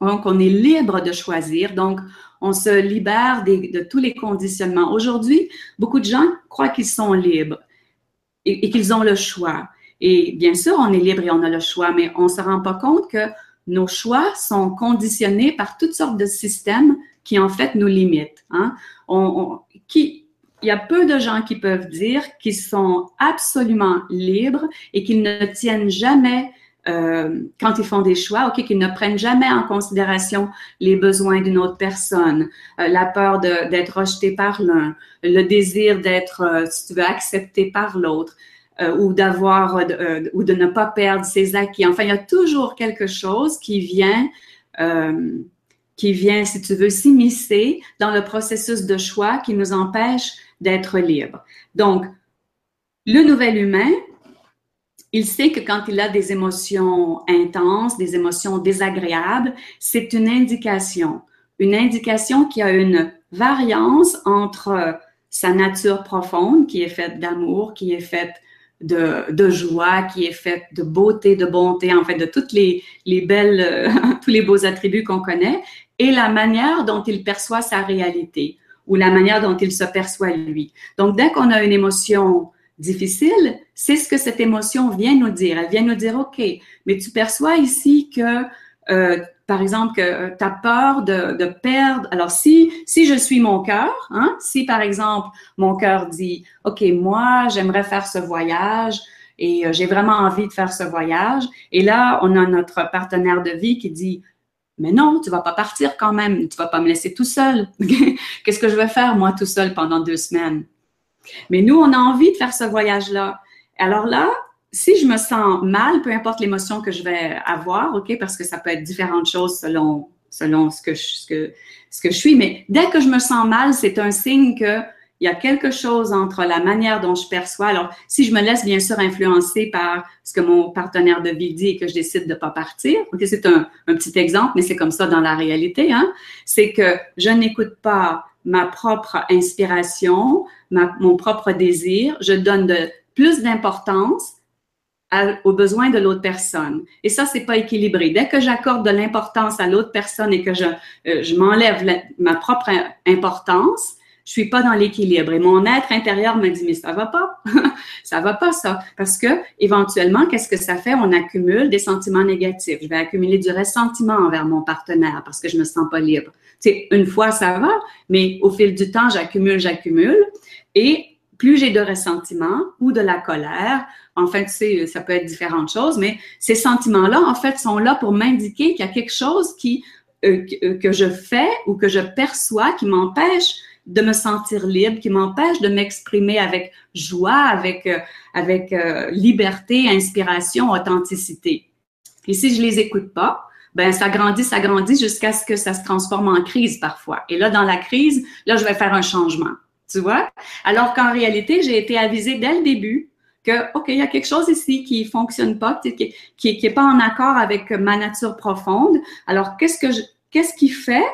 donc on est libre de choisir, donc on se libère de tous les conditionnements. Aujourd'hui, beaucoup de gens croient qu'ils sont libres et, qu'ils ont le choix. Et bien sûr, on est libre et on a le choix, mais on ne se rend pas compte que nos choix sont conditionnés par toutes sortes de systèmes qui, en fait, nous limitent. Hein. il y a peu de gens qui peuvent dire qu'ils sont absolument libres et qu'ils ne tiennent jamais euh, quand ils font des choix, ok, qu'ils ne prennent jamais en considération les besoins d'une autre personne, euh, la peur d'être rejeté par l'un, le désir d'être, euh, si tu veux, accepté par l'autre, ou d'avoir ou de ne pas perdre ses acquis. Enfin, il y a toujours quelque chose qui vient, qui vient, si tu veux, s'immiscer dans le processus de choix qui nous empêche d'être libres. Donc, le nouvel humain, il sait que quand il a des émotions intenses, des émotions désagréables, c'est une indication, une indication qui a une variance entre sa nature profonde, qui est faite d'amour, qui est faite de, joie, qui est faite de beauté, de bonté, en fait, de toutes les belles, [LAUGHS] tous les beaux attributs qu'on connaît, et la manière dont il perçoit sa réalité ou la manière dont il se perçoit lui. Donc, dès qu'on a une émotion difficile, c'est ce que cette émotion vient nous dire. Elle vient nous dire, OK, mais tu perçois ici que, euh, par exemple, que tu as peur de, perdre. Alors, si, si je suis mon cœur, hein, si par exemple mon cœur dit, OK, moi, j'aimerais faire ce voyage et euh, j'ai vraiment envie de faire ce voyage, et là, on a notre partenaire de vie qui dit, mais non, tu vas pas partir quand même, tu vas pas me laisser tout seul. [LAUGHS] Qu'est-ce que je vais faire, moi, tout seul pendant deux semaines? Mais nous, on a envie de faire ce voyage-là. Alors là, si je me sens mal, peu importe l'émotion que je vais avoir, OK, parce que ça peut être différentes choses selon, ce, que je, suis, mais dès que je me sens mal, c'est un signe que il y a quelque chose entre la manière dont je perçois. Alors, si je me laisse bien sûr influencer par ce que mon partenaire de vie dit et que je décide de pas partir, ok, c'est un, un, petit exemple, mais c'est comme ça dans la réalité, hein, c'est que je n'écoute pas ma propre inspiration, ma, mon propre désir, je donne de plus d'importance aux besoins de l'autre personne. Et ça, c'est pas équilibré. Dès que j'accorde de l'importance à l'autre personne et que je, euh, je m'enlève ma propre importance, je suis pas dans l'équilibre. Et mon être intérieur me dit, mais ça va pas. [LAUGHS] ça va pas, ça. Parce que, éventuellement, qu'est-ce que ça fait? On accumule des sentiments négatifs. Je vais accumuler du ressentiment envers mon partenaire parce que je me sens pas libre. C'est une fois, ça va, mais au fil du temps, j'accumule, j'accumule. Et plus j'ai de ressentiment ou de la colère, en fait, tu sais, ça peut être différentes choses, mais ces sentiments-là, en fait, sont là pour m'indiquer qu'il y a quelque chose qui, euh, euh, que je fais ou que je perçois qui m'empêche de me sentir libre, qui m'empêche de m'exprimer avec joie, avec, euh, avec liberté, inspiration, authenticité. Et si je les écoute pas, ben ça grandit, ça grandit jusqu'à ce que ça se transforme en crise parfois. Et là, dans la crise, là, je vais faire un changement tu vois? Alors qu'en réalité, j'ai été avisée dès le début que, OK, il y a quelque chose ici qui fonctionne pas, qui, qui, qui est pas en accord avec ma nature profonde. Alors, qu'est-ce que je, qu'est-ce qui fait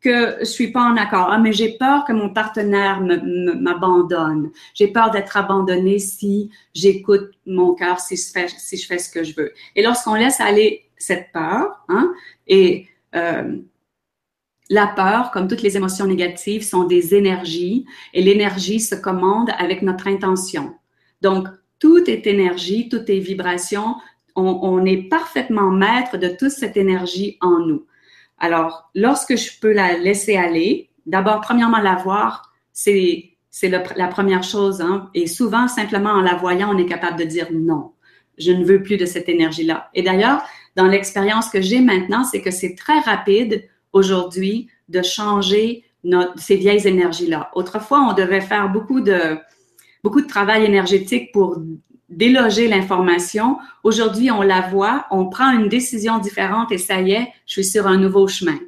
que je suis pas en accord. Ah, mais j'ai peur que mon partenaire m'abandonne. J'ai peur d'être abandonné si j'écoute mon cœur, si je fais, ce que je veux. Et lorsqu'on laisse aller cette peur, hein, et euh, la peur, comme toutes les émotions négatives, sont des énergies et l'énergie se commande avec notre intention. Donc, tout est énergie, tout est vibration. On, on est parfaitement maître de toute cette énergie en nous. Alors, lorsque je peux la laisser aller, d'abord, premièrement, la voir, c'est c'est la première chose. Hein, et souvent, simplement en la voyant, on est capable de dire non, je ne veux plus de cette énergie-là. Et d'ailleurs, dans l'expérience que j'ai maintenant, c'est que c'est très rapide aujourd'hui de changer ces vieilles énergies-là. Autrefois, on devait faire beaucoup de, beaucoup de travail énergétique pour déloger l'information. Aujourd'hui, on la voit, on prend une décision différente et ça y est, je suis sur un nouveau chemin.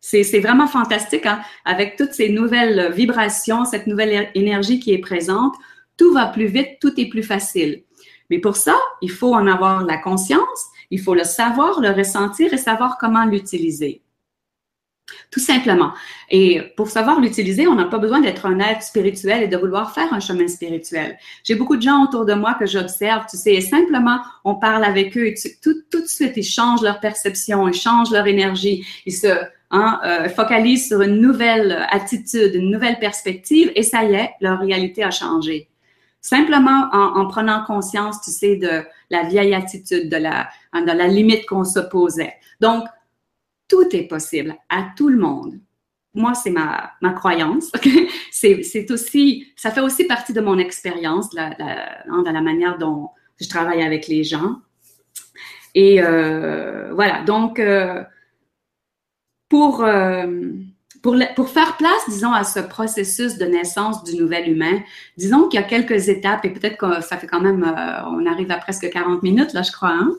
C'est vraiment fantastique, hein? avec toutes ces nouvelles vibrations, cette nouvelle énergie qui est présente, tout va plus vite, tout est plus facile. Mais pour ça, il faut en avoir la conscience, il faut le savoir, le ressentir et savoir comment l'utiliser. Tout simplement. Et pour savoir l'utiliser, on n'a pas besoin d'être un être spirituel et de vouloir faire un chemin spirituel. J'ai beaucoup de gens autour de moi que j'observe, tu sais, et simplement, on parle avec eux et tout, tout de suite, ils changent leur perception, ils changent leur énergie, ils se hein, euh, focalisent sur une nouvelle attitude, une nouvelle perspective et ça y est, leur réalité a changé. Simplement en, en prenant conscience, tu sais, de la vieille attitude, de la, de la limite qu'on se posait. Donc, tout est possible à tout le monde. Moi, c'est ma, ma croyance. c'est aussi, ça fait aussi partie de mon expérience, la, la, hein, dans la manière dont je travaille avec les gens. Et euh, voilà, donc euh, pour, euh, pour, pour, faire place, disons, à ce processus de naissance du nouvel humain, disons qu'il y a quelques étapes et peut-être que ça fait quand même, on arrive à presque 40 minutes, là, je crois. Hein?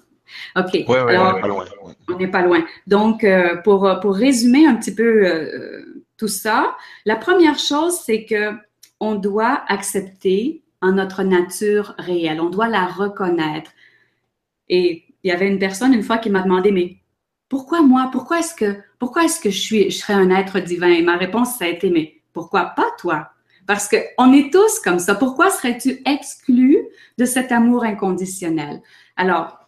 OK. Oui, ouais, on n'est pas loin. On n'est pas loin. Donc, euh, pour, pour résumer un petit peu euh, tout ça, la première chose, c'est que on doit accepter en notre nature réelle. On doit la reconnaître. Et il y avait une personne une fois qui m'a demandé, mais pourquoi moi? Pourquoi est-ce que, pourquoi est-ce que je suis, je serais un être divin? Et ma réponse, ça a été, mais pourquoi pas toi? Parce que on est tous comme ça. Pourquoi serais-tu exclu de cet amour inconditionnel? Alors,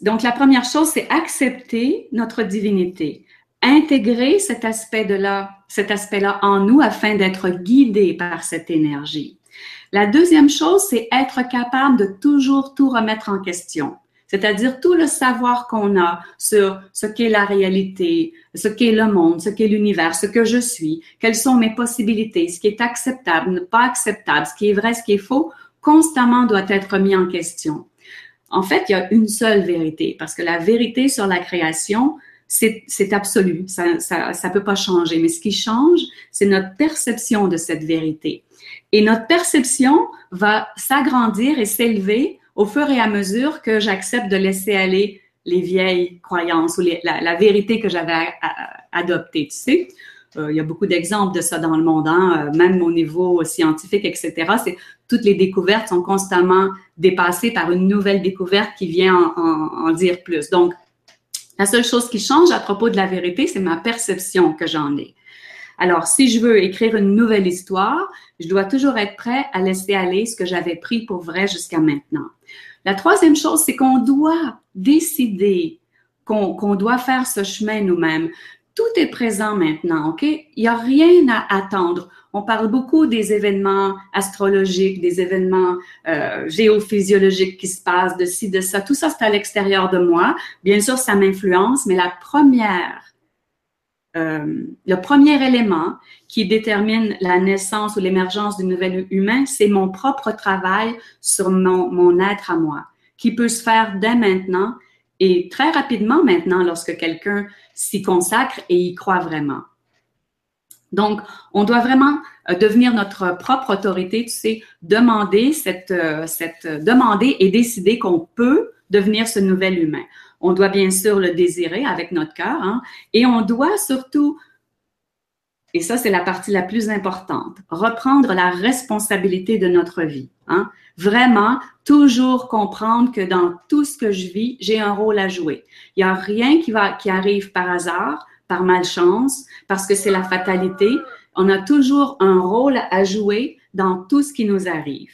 donc, la première chose, c'est accepter notre divinité, intégrer cet aspect aspect-là en nous afin d'être guidé par cette énergie. La deuxième chose, c'est être capable de toujours tout remettre en question. C'est-à-dire tout le savoir qu'on a sur ce qu'est la réalité, ce qu'est le monde, ce qu'est l'univers, ce que je suis, quelles sont mes possibilités, ce qui est acceptable, pas acceptable, ce qui est vrai, ce qui est faux, constamment doit être mis en question. En fait, il y a une seule vérité, parce que la vérité sur la création, c'est absolu, ça ne peut pas changer. Mais ce qui change, c'est notre perception de cette vérité. Et notre perception va s'agrandir et s'élever au fur et à mesure que j'accepte de laisser aller les vieilles croyances ou la, vérité que j'avais adoptée, tu sais. Euh, il y a beaucoup d'exemples de ça dans le monde, hein, euh, même au niveau scientifique, etc. Toutes les découvertes sont constamment dépassées par une nouvelle découverte qui vient en, en, dire plus. Donc, la seule chose qui change à propos de la vérité, c'est ma perception que j'en ai. Alors, si je veux écrire une nouvelle histoire, je dois toujours être prêt à laisser aller ce que j'avais pris pour vrai jusqu'à maintenant. La troisième chose, c'est qu'on doit décider qu'on doit faire ce chemin nous-mêmes tout est présent maintenant, OK? Il n'y a rien à attendre. On parle beaucoup des événements astrologiques, des événements euh, géophysiologiques qui se passent, de ci, de ça. Tout ça, c'est à l'extérieur de moi. Bien sûr, ça m'influence, mais la première, euh, le premier élément qui détermine la naissance ou l'émergence du nouvel humain, c'est mon propre travail sur mon, mon être à moi, qui peut se faire dès maintenant et très rapidement maintenant lorsque quelqu'un s'y consacre et y croit vraiment. Donc, on doit vraiment euh, devenir notre propre autorité, tu sais, demander cette, euh, cette demander et décider qu'on peut devenir ce nouvel humain. On doit bien sûr le désirer avec notre cœur, hein, et on doit surtout et ça c'est la partie la plus importante, reprendre la responsabilité de notre vie. Hein? Vraiment, toujours comprendre que dans tout ce que je vis, j'ai un rôle à jouer. Il n'y a rien qui, va, qui arrive par hasard, par malchance, parce que c'est la fatalité. On a toujours un rôle à jouer dans tout ce qui nous arrive.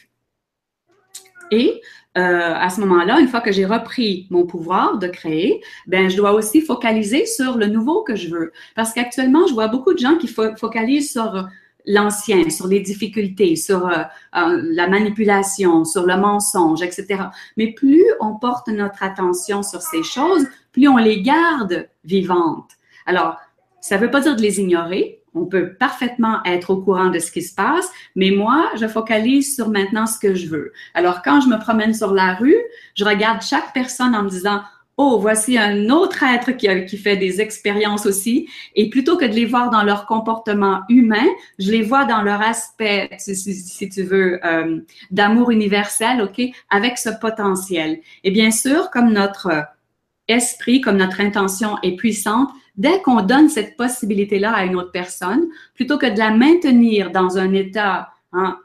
Et euh, à ce moment-là, une fois que j'ai repris mon pouvoir de créer, ben je dois aussi focaliser sur le nouveau que je veux. Parce qu'actuellement, je vois beaucoup de gens qui focalisent sur l'ancien, sur les difficultés, sur euh, euh, la manipulation, sur le mensonge, etc. Mais plus on porte notre attention sur ces choses, plus on les garde vivantes. Alors, ça ne veut pas dire de les ignorer, on peut parfaitement être au courant de ce qui se passe, mais moi, je focalise sur maintenant ce que je veux. Alors, quand je me promène sur la rue, je regarde chaque personne en me disant, oh, voici un autre être qui, qui fait des expériences aussi. Et plutôt que de les voir dans leur comportement humain, je les vois dans leur aspect, si, tu veux, euh, d'amour universel, OK, avec ce potentiel. Et bien sûr, comme notre esprit, comme notre intention est puissante, dès qu'on donne cette possibilité-là à une autre personne, plutôt que de la maintenir dans un état hein,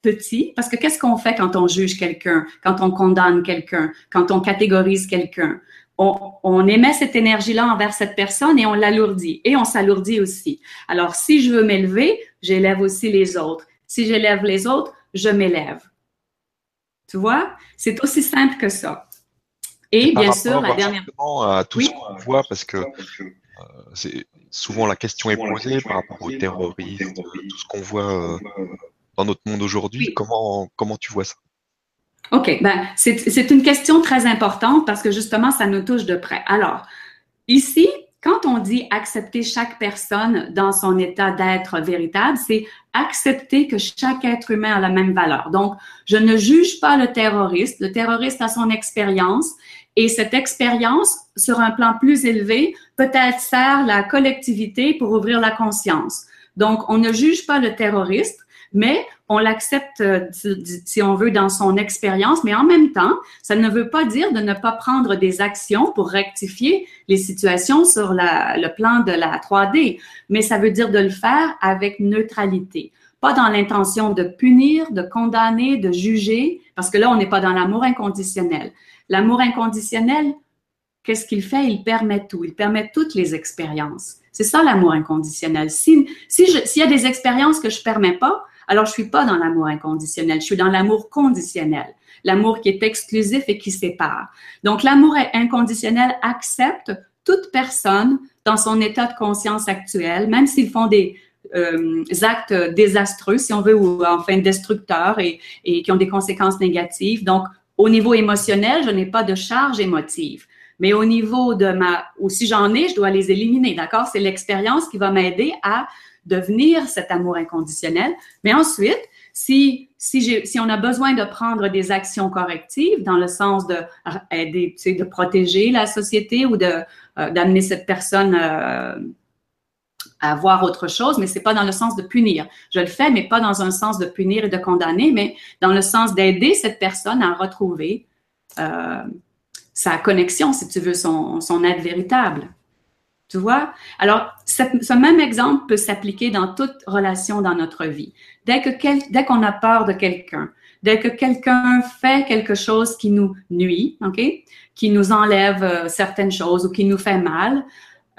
petit, parce que qu'est-ce qu'on fait quand on juge quelqu'un, quand on condamne quelqu'un, quand on catégorise quelqu'un? On, émet cette énergie-là envers cette personne et on l'alourdit. Et on s'alourdit aussi. Alors, si je veux m'élever, j'élève aussi les autres. Si j'élève les autres, je m'élève. Tu vois? C'est aussi simple que ça. Et bien sûr, la dernière. À tout ce qu'on voit, parce que euh, c'est souvent la question est posée par rapport au terrorisme, tout ce qu'on voit euh, dans notre monde aujourd'hui. Comment, comment tu vois ça? OK, ben, c'est une question très importante parce que justement, ça nous touche de près. Alors, ici, quand on dit accepter chaque personne dans son état d'être véritable, c'est accepter que chaque être humain a la même valeur. Donc, je ne juge pas le terroriste. Le terroriste a son expérience et cette expérience, sur un plan plus élevé, peut-être sert la collectivité pour ouvrir la conscience. Donc, on ne juge pas le terroriste, mais on l'accepte, euh, si on veut, dans son expérience, mais en même temps, ça ne veut pas dire de ne pas prendre des actions pour rectifier les situations sur le plan de la 3D, mais ça veut dire de le faire avec neutralité, pas dans l'intention de punir, de condamner, de juger, parce que là, on n'est pas dans l'amour inconditionnel. L'amour inconditionnel, qu'est-ce qu'il fait? Il permet tout. Il permet toutes les expériences. C'est ça l'amour inconditionnel. Si, s'il y a des expériences que je ne permets pas, alors je ne suis pas dans l'amour inconditionnel. Je suis dans l'amour conditionnel. L'amour qui est exclusif et qui sépare. Donc, l'amour inconditionnel accepte toute personne dans son état de conscience actuel, même s'ils font des euh, actes désastreux, si on veut, ou enfin destructeurs et, et qui ont des conséquences négatives. Donc, au niveau émotionnel, je n'ai pas de charge émotive. Mais au niveau de ma, ou si j'en ai, je dois les éliminer, d'accord? C'est l'expérience qui va m'aider à devenir cet amour inconditionnel. Mais ensuite, si, si, si on a besoin de prendre des actions correctives dans le sens de aider, tu sais, de protéger la société ou de, euh, d'amener cette personne euh, à voir autre chose, mais c'est pas dans le sens de punir. Je le fais, mais pas dans un sens de punir et de condamner, mais dans le sens d'aider cette personne à retrouver euh, sa connexion, si tu veux, son, son être véritable. Tu vois? Alors, ce même exemple peut s'appliquer dans toute relation dans notre vie. Dès que dès qu'on a peur de quelqu'un, dès que quelqu'un fait quelque chose qui nous nuit, OK? Qui nous enlève euh, certaines choses ou qui nous fait mal,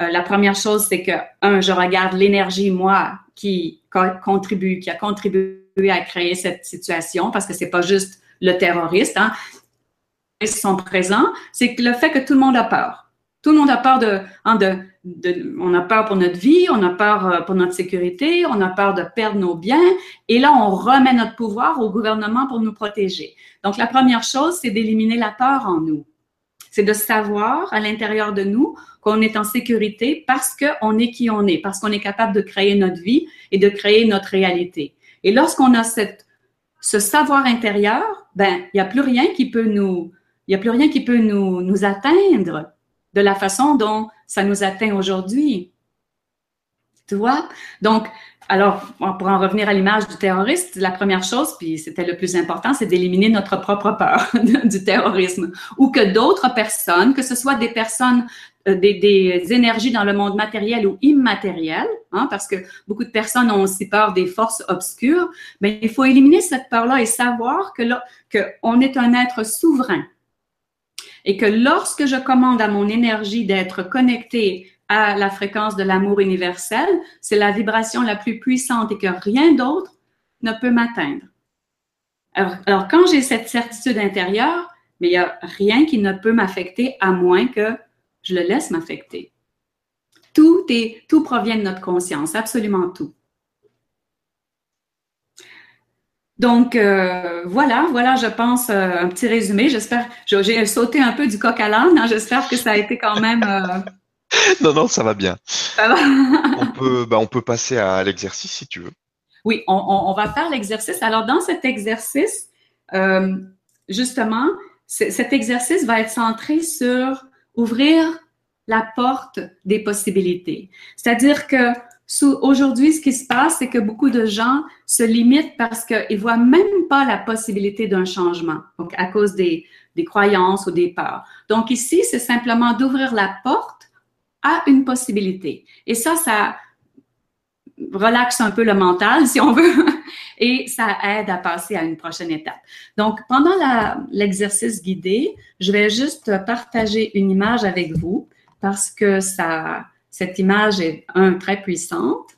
euh, la première chose, c'est que, un, je regarde l'énergie, moi, qui contribue, qui a contribué à créer cette situation, parce que c'est pas juste le terroriste, hein. Ils sont présents, c'est le fait que tout le monde a peur. Tout le monde a peur de, hein, de, on a peur pour notre vie, on a peur euh, pour notre sécurité, on a peur de perdre nos biens. Et là, on remet notre pouvoir au gouvernement pour nous protéger. Donc, la première chose, c'est d'éliminer la peur en nous. C'est de savoir à l'intérieur de nous qu'on est en sécurité parce qu'on est qui on est, parce qu'on est capable de créer notre vie et de créer notre réalité. Et lorsqu'on a cette, ce savoir intérieur, ben, il n'y a plus rien qui peut nous, il y a plus rien qui peut nous, nous atteindre de la façon dont ça nous atteint aujourd'hui. Tu vois? Donc, alors, pour en revenir à l'image du terroriste, la première chose, puis c'était le plus important, c'est d'éliminer notre propre peur [LAUGHS] du terrorisme ou que d'autres personnes, que ce soit des personnes euh, des, énergies dans le monde matériel ou immatériel, hein, parce que beaucoup de personnes ont aussi peur des forces obscures, mais il faut éliminer cette peur-là et savoir que là, qu'on est un être souverain. Et que lorsque je commande à mon énergie d'être connectée à la fréquence de l'amour universel, c'est la vibration la plus puissante et que rien d'autre ne peut m'atteindre. Alors, quand j'ai cette certitude intérieure, mais il n'y a rien qui ne peut m'affecter à moins que je le laisse m'affecter. Tout, est, tout provient de notre conscience, absolument tout. Donc euh, voilà, voilà, je pense euh, un petit résumé. J'espère, j'ai sauté un peu du coq à l'âne. Hein. J'espère que ça a été quand même. Euh, [LAUGHS] non, non, ça va bien. Ça va. on peut, bah, on peut passer à l'exercice si tu veux. Oui, on, on, va faire l'exercice. Alors dans cet exercice, justement, cet exercice va être centré sur ouvrir la porte des possibilités. C'est-à-dire que aujourd'hui, ce qui se passe, c'est que beaucoup de gens se limitent parce qu'ils voient même pas la possibilité d'un changement, donc à cause des, des croyances ou des peurs. Donc ici, c'est simplement d'ouvrir la porte à une possibilité. Et ça, ça relaxe un peu le mental, si on veut, [LAUGHS] et ça aide à passer à une prochaine étape. Donc, pendant l'exercice guidé, je vais juste partager une image avec vous parce que ça, cette image est, un, très puissante.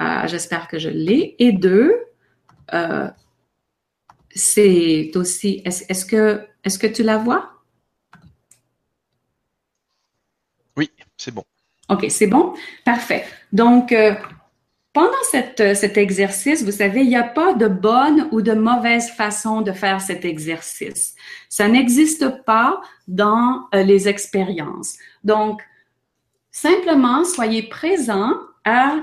Euh, j'espère que je l'ai. Et deux, euh, c'est aussi, est-ce que, est que tu la vois? C'est bon. OK, c'est bon? Parfait. Donc, euh, pendant euh, cet exercice, vous savez, il n'y a pas de bonne ou de mauvaise façon de faire cet exercice. Ça n'existe pas dans euh, les expériences. Donc, simplement, soyez présent à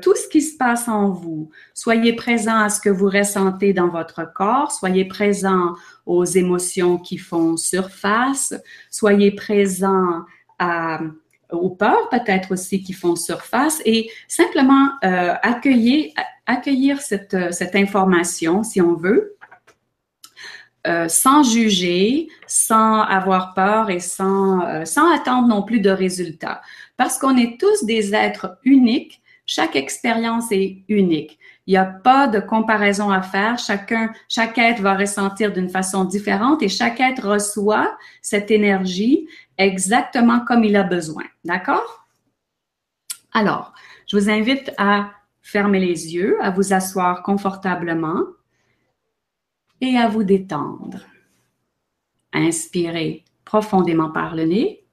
tout ce qui se passe en vous. Soyez présent à ce que vous ressentez dans votre corps. Soyez présent aux émotions qui font surface. Soyez présent à aux peurs peut-être aussi qui font surface et simplement euh, accueillir, accueillir cette, information, si on veut, euh, sans juger, sans avoir peur et sans, euh, sans attendre non plus de résultats. Parce qu'on est tous des êtres uniques, chaque expérience est unique. Il n'y a pas de comparaison à faire. Chaque être va ressentir d'une façon différente et chaque être reçoit cette énergie exactement comme il a besoin. D'accord? Alors, je vous invite à fermer les yeux, à vous asseoir confortablement et à vous détendre. Inspirez profondément par le nez,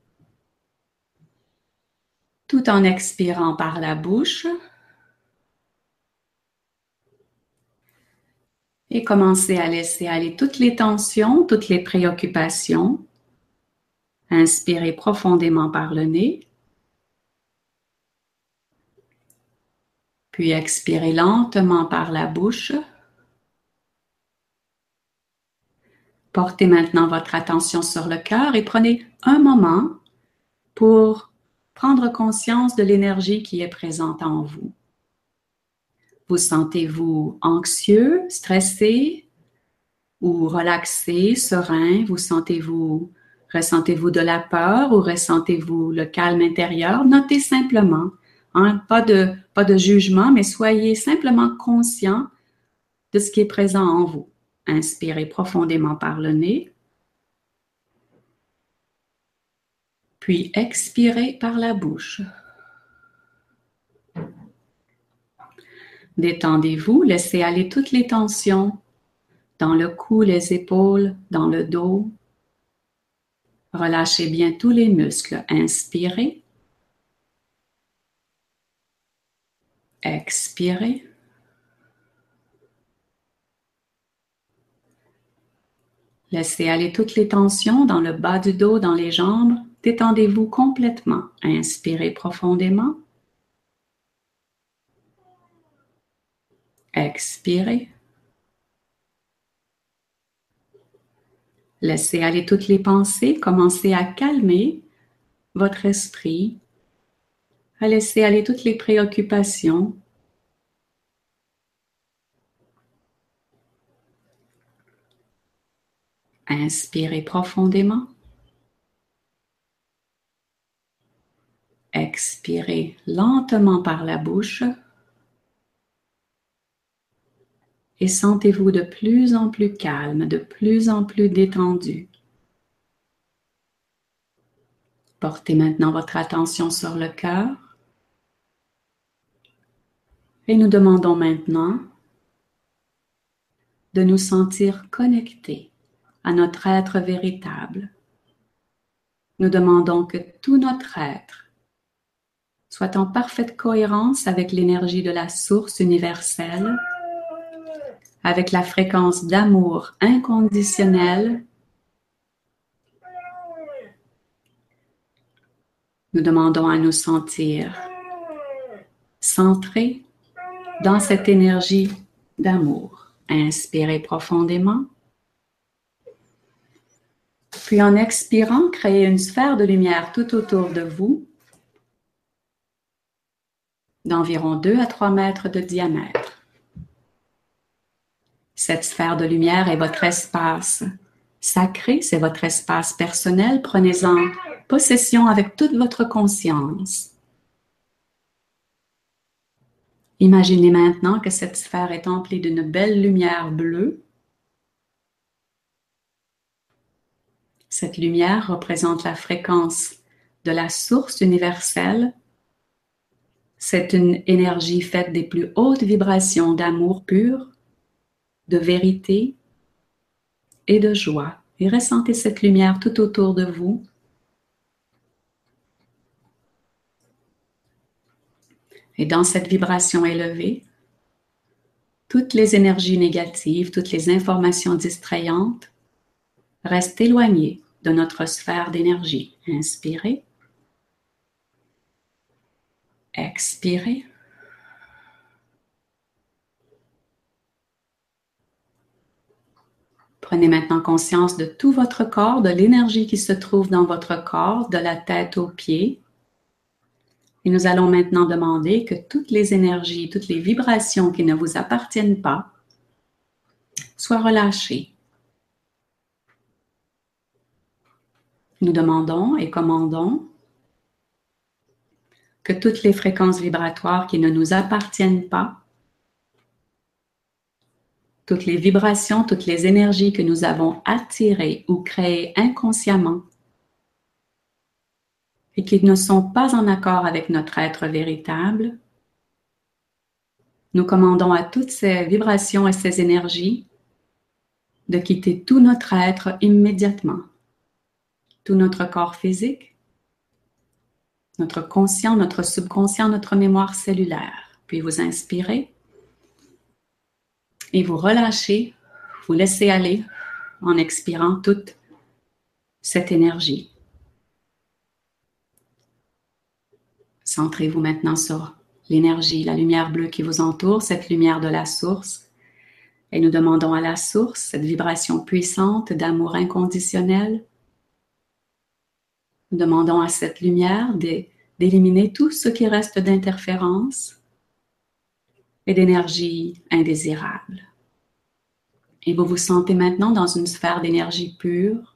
tout en expirant par la bouche. Et commencez à laisser aller toutes les tensions, toutes les préoccupations Inspirez profondément par le nez. Puis expirez lentement par la bouche. Portez maintenant votre attention sur le cœur et prenez un moment pour prendre conscience de l'énergie qui est présente en vous. Vous sentez-vous anxieux, stressé ou relaxé, serein? Vous sentez-vous Ressentez-vous de la peur ou ressentez-vous le calme intérieur? Notez simplement, hein, pas, de, pas de jugement, mais soyez simplement conscient de ce qui est présent en vous. Inspirez profondément par le nez. Puis expirez par la bouche. Détendez-vous, laissez aller toutes les tensions dans le cou, les épaules, dans le dos, Relâchez bien tous les muscles. Inspirez. Expirez. Laissez aller toutes les tensions dans le bas du dos, dans les jambes. Détendez-vous complètement. Inspirez profondément. Expirez. Laissez aller toutes les pensées, commencez à calmer votre esprit, à laisser aller toutes les préoccupations. Inspirez profondément. Expirez lentement par la bouche et sentez-vous de plus en plus calme, de plus en plus détendu. Portez maintenant votre attention sur le cœur et nous demandons maintenant de nous sentir connectés à notre être véritable. Nous demandons que tout notre être soit en parfaite cohérence avec l'énergie de la source universelle avec la fréquence d'amour inconditionnel, nous demandons à nous sentir centrés dans cette énergie d'amour. Inspirez profondément. Puis en expirant, créez une sphère de lumière tout autour de vous d'environ 2 à 3 mètres de diamètre. Cette sphère de lumière est votre espace sacré, c'est votre espace personnel. Prenez-en possession avec toute votre conscience. Imaginez maintenant que cette sphère est emplie d'une belle lumière bleue. Cette lumière représente la fréquence de la source universelle. C'est une énergie faite des plus hautes vibrations d'amour pur de vérité et de joie. Et ressentez cette lumière tout autour de vous. Et dans cette vibration élevée, toutes les énergies négatives, toutes les informations distrayantes restent éloignées de notre sphère d'énergie. Inspirez. Expirez. Prenez maintenant conscience de tout votre corps, de l'énergie qui se trouve dans votre corps, de la tête aux pieds. Et nous allons maintenant demander que toutes les énergies, toutes les vibrations qui ne vous appartiennent pas soient relâchées. Nous demandons et commandons que toutes les fréquences vibratoires qui ne nous appartiennent pas toutes les vibrations, toutes les énergies que nous avons attirées ou créées inconsciemment et qui ne sont pas en accord avec notre être véritable, nous commandons à toutes ces vibrations et ces énergies de quitter tout notre être immédiatement, tout notre corps physique, notre conscient, notre subconscient, notre mémoire cellulaire. Puis vous inspirez et vous relâchez, vous laissez aller en expirant toute cette énergie. Centrez-vous maintenant sur l'énergie, la lumière bleue qui vous entoure, cette lumière de la source. Et nous demandons à la source, cette vibration puissante d'amour inconditionnel, nous demandons à cette lumière d'éliminer tout ce qui reste d'interférence et d'énergie indésirable. Et vous vous sentez maintenant dans une sphère d'énergie pure.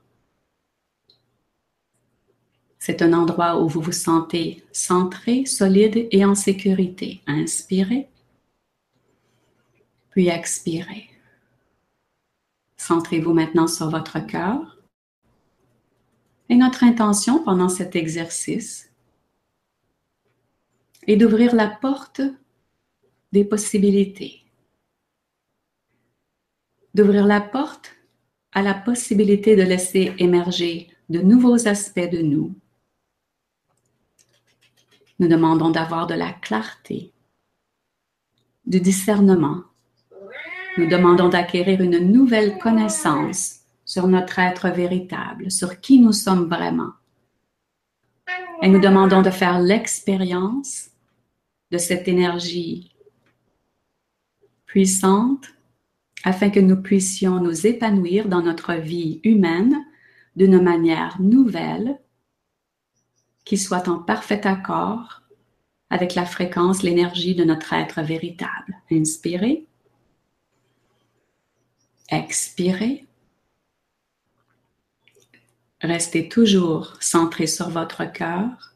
C'est un endroit où vous vous sentez centré, solide et en sécurité. Inspirez, puis expirez. Centrez-vous maintenant sur votre cœur. Et notre intention pendant cet exercice est d'ouvrir la porte des possibilités. D'ouvrir la porte à la possibilité de laisser émerger de nouveaux aspects de nous. Nous demandons d'avoir de la clarté, du discernement. Nous demandons d'acquérir une nouvelle connaissance sur notre être véritable, sur qui nous sommes vraiment. Et nous demandons de faire l'expérience de cette énergie puissante afin que nous puissions nous épanouir dans notre vie humaine d'une manière nouvelle qui soit en parfait accord avec la fréquence, l'énergie de notre être véritable. Inspirez. Expirez. Restez toujours centré sur votre cœur.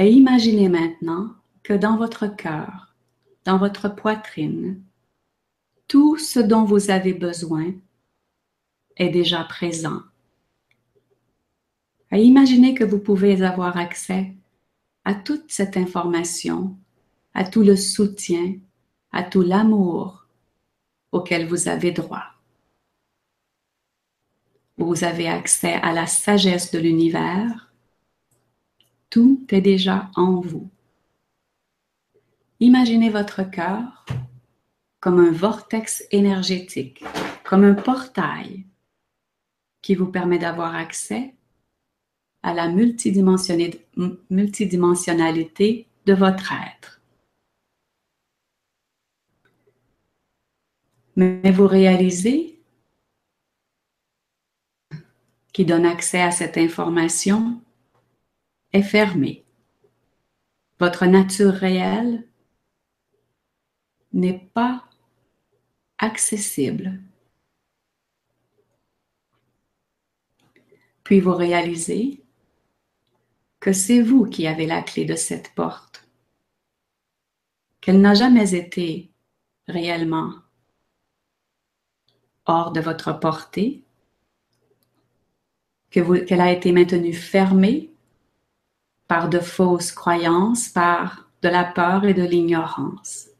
Et imaginez maintenant que dans votre cœur, dans votre poitrine, tout ce dont vous avez besoin est déjà présent. Imaginez que vous pouvez avoir accès à toute cette information, à tout le soutien, à tout l'amour auquel vous avez droit. Vous avez accès à la sagesse de l'univers. Tout est déjà en vous. Imaginez votre cœur comme un vortex énergétique, comme un portail qui vous permet d'avoir accès à la multidimensionnalité de votre être. Mais vous réalisez qui donne accès à cette information est fermé. Votre nature réelle n'est pas accessible. Puis vous réalisez que c'est vous qui avez la clé de cette porte, qu'elle n'a jamais été réellement hors de votre portée, qu'elle a été maintenue fermée par de fausses croyances, par de la peur et de l'ignorance.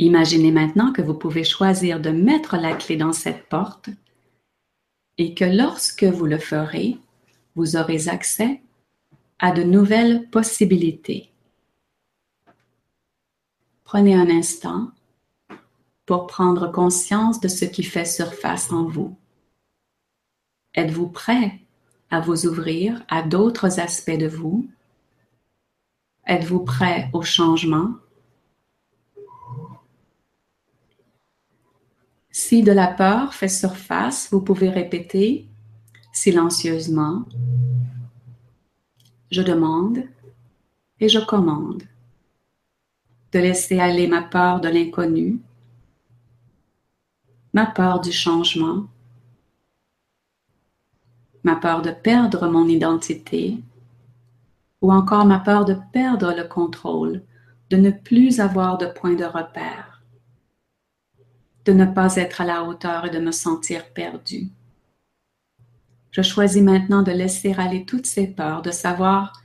Imaginez maintenant que vous pouvez choisir de mettre la clé dans cette porte et que lorsque vous le ferez, vous aurez accès à de nouvelles possibilités. Prenez un instant pour prendre conscience de ce qui fait surface en vous. Êtes-vous prêt à vous ouvrir à d'autres aspects de vous? Êtes-vous prêt au changement? Si de la peur fait surface, vous pouvez répéter silencieusement. Je demande et je commande de laisser aller ma peur de l'inconnu, ma peur du changement, ma peur de perdre mon identité ou encore ma peur de perdre le contrôle, de ne plus avoir de point de repère de ne pas être à la hauteur et de me sentir perdu. Je choisis maintenant de laisser aller toutes ces peurs, de savoir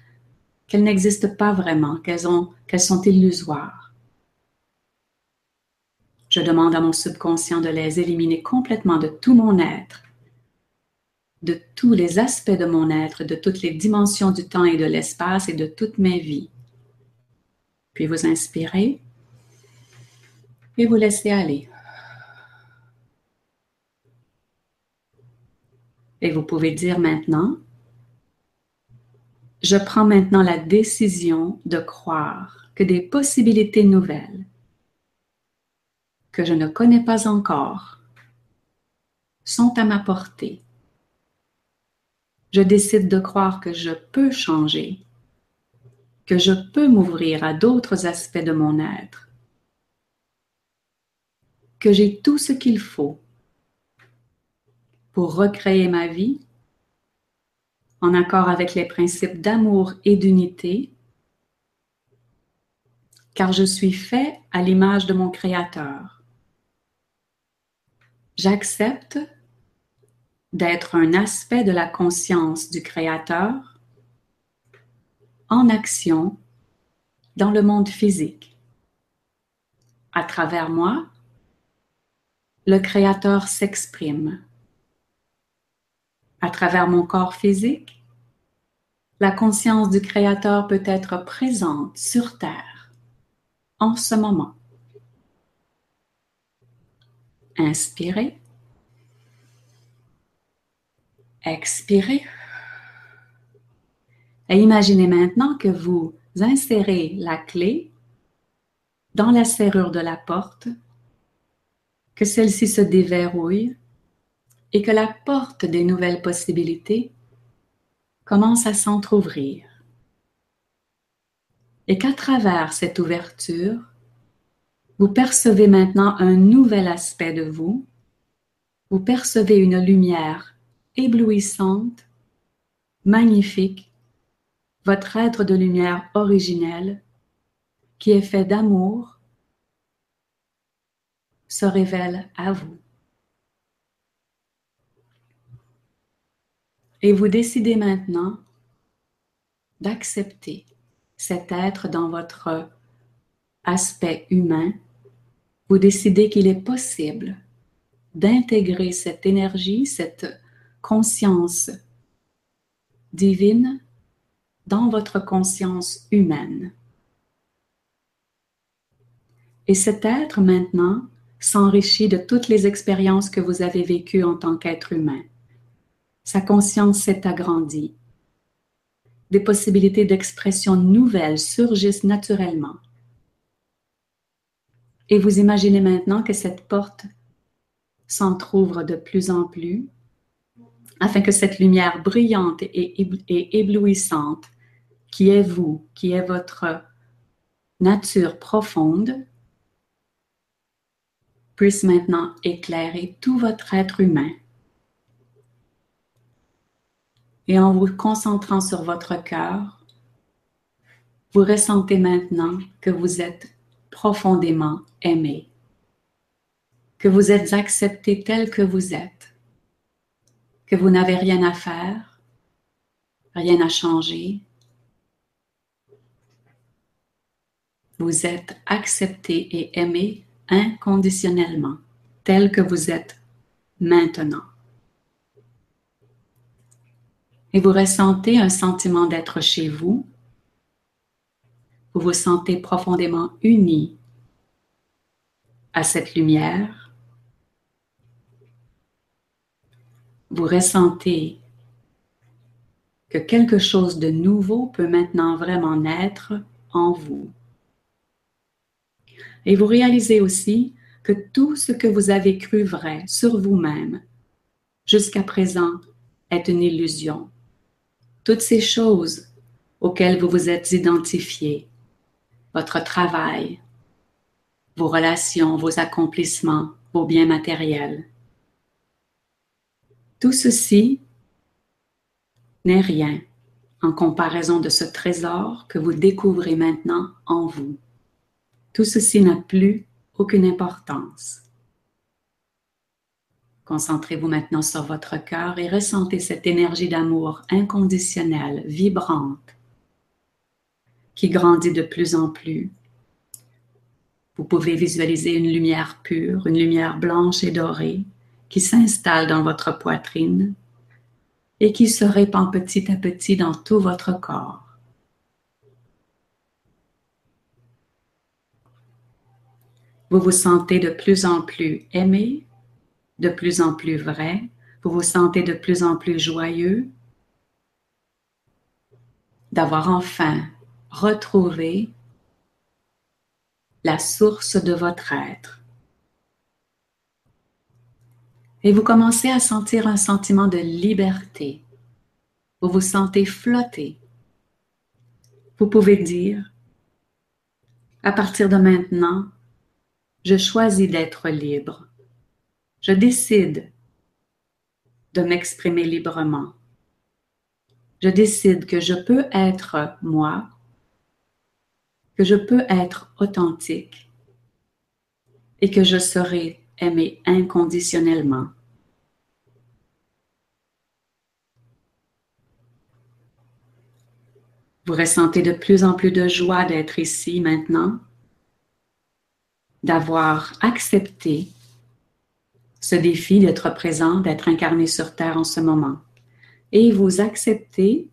qu'elles n'existent pas vraiment, qu'elles, sont illusoires. Je demande à mon subconscient de les éliminer complètement de tout mon être, de tous les aspects de mon être, de toutes les dimensions du temps et de l'espace et de toute ma vie. Puis vous inspirez et vous laissez aller. Et vous pouvez dire maintenant, je prends maintenant la décision de croire que des possibilités nouvelles que je ne connais pas encore sont à ma portée. Je décide de croire que je peux changer, que je peux m'ouvrir à d'autres aspects de mon être, que j'ai tout ce qu'il faut pour recréer ma vie en accord avec les principes d'amour et d'unité, car je suis fait à l'image de mon Créateur. J'accepte d'être un aspect de la conscience du Créateur en action dans le monde physique. À travers moi, le Créateur s'exprime à travers mon corps physique, la conscience du Créateur peut être présente sur Terre en ce moment. Inspirez. Expirez. Et imaginez maintenant que vous insérez la clé dans la serrure de la porte, que celle-ci se déverrouille et que la porte des nouvelles possibilités commence à s'entr'ouvrir. Et qu'à travers cette ouverture, vous percevez maintenant un nouvel aspect de vous, vous percevez une lumière éblouissante, magnifique, votre être de lumière originel, qui est fait d'amour, se révèle à vous. Et vous décidez maintenant d'accepter cet être dans votre aspect humain. Vous décidez qu'il est possible d'intégrer cette énergie, cette conscience divine dans votre conscience humaine. Et cet être maintenant s'enrichit de toutes les expériences que vous avez vécues en tant qu'être humain. Sa conscience s'est agrandie. Des possibilités d'expression nouvelles surgissent naturellement. Et vous imaginez maintenant que cette porte s'entr'ouvre de plus en plus afin que cette lumière brillante et, éblouissante qui est vous, qui est votre nature profonde, puisse maintenant éclairer tout votre être humain. Et en vous concentrant sur votre cœur, vous ressentez maintenant que vous êtes profondément aimé, que vous êtes accepté tel que vous êtes, que vous n'avez rien à faire, rien à changer. Vous êtes accepté et aimé inconditionnellement, tel que vous êtes maintenant. Et vous ressentez un sentiment d'être chez vous. Vous vous sentez profondément uni à cette lumière. Vous ressentez que quelque chose de nouveau peut maintenant vraiment naître en vous. Et vous réalisez aussi que tout ce que vous avez cru vrai sur vous-même jusqu'à présent est une illusion. Toutes ces choses auxquelles vous vous êtes identifié, votre travail, vos relations, vos accomplissements, vos biens matériels. Tout ceci n'est rien en comparaison de ce trésor que vous découvrez maintenant en vous. Tout ceci n'a plus aucune importance. Concentrez-vous maintenant sur votre cœur et ressentez cette énergie d'amour inconditionnelle, vibrante, qui grandit de plus en plus. Vous pouvez visualiser une lumière pure, une lumière blanche et dorée qui s'installe dans votre poitrine et qui se répand petit à petit dans tout votre corps. Vous vous sentez de plus en plus aimé, de plus en plus vrai, vous vous sentez de plus en plus joyeux? D'avoir enfin retrouvé la source de votre être. Et vous commencez à sentir un sentiment de liberté. Vous vous sentez flotter. Vous pouvez dire, à partir de maintenant, je choisis d'être libre. Je décide de m'exprimer librement. Je décide que je peux être moi, que je peux être authentique et que je serai aimé inconditionnellement. Vous ressentez de plus en plus de joie d'être ici maintenant d'avoir accepté ce défi d'être présent, d'être incarné sur Terre en ce moment. Et vous acceptez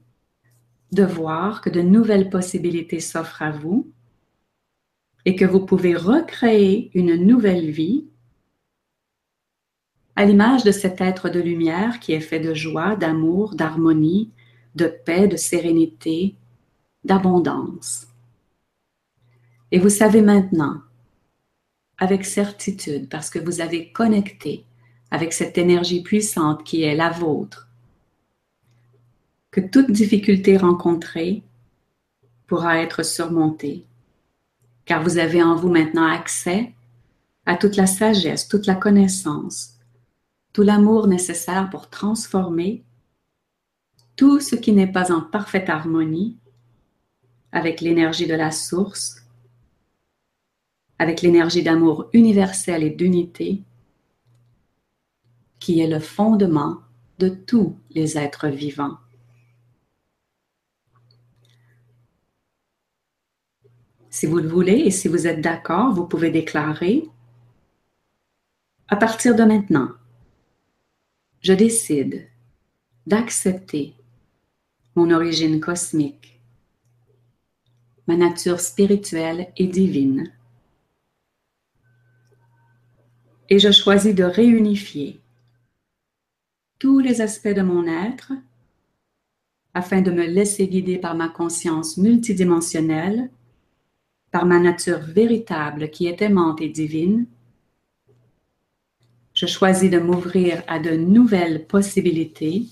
de voir que de nouvelles possibilités s'offrent à vous et que vous pouvez recréer une nouvelle vie à l'image de cet être de lumière qui est fait de joie, d'amour, d'harmonie, de paix, de sérénité, d'abondance. Et vous savez maintenant avec certitude parce que vous avez connecté avec cette énergie puissante qui est la vôtre, que toute difficulté rencontrée pourra être surmontée, car vous avez en vous maintenant accès à toute la sagesse, toute la connaissance, tout l'amour nécessaire pour transformer tout ce qui n'est pas en parfaite harmonie avec l'énergie de la source, avec l'énergie d'amour universel et d'unité, qui est le fondement de tous les êtres vivants. Si vous le voulez et si vous êtes d'accord, vous pouvez déclarer à partir de maintenant, je décide d'accepter mon origine cosmique, ma nature spirituelle et divine. Et je choisis de réunifier tous les aspects de mon être afin de me laisser guider par ma conscience multidimensionnelle, par ma nature véritable qui est aimante et divine, je choisis de m'ouvrir à de nouvelles possibilités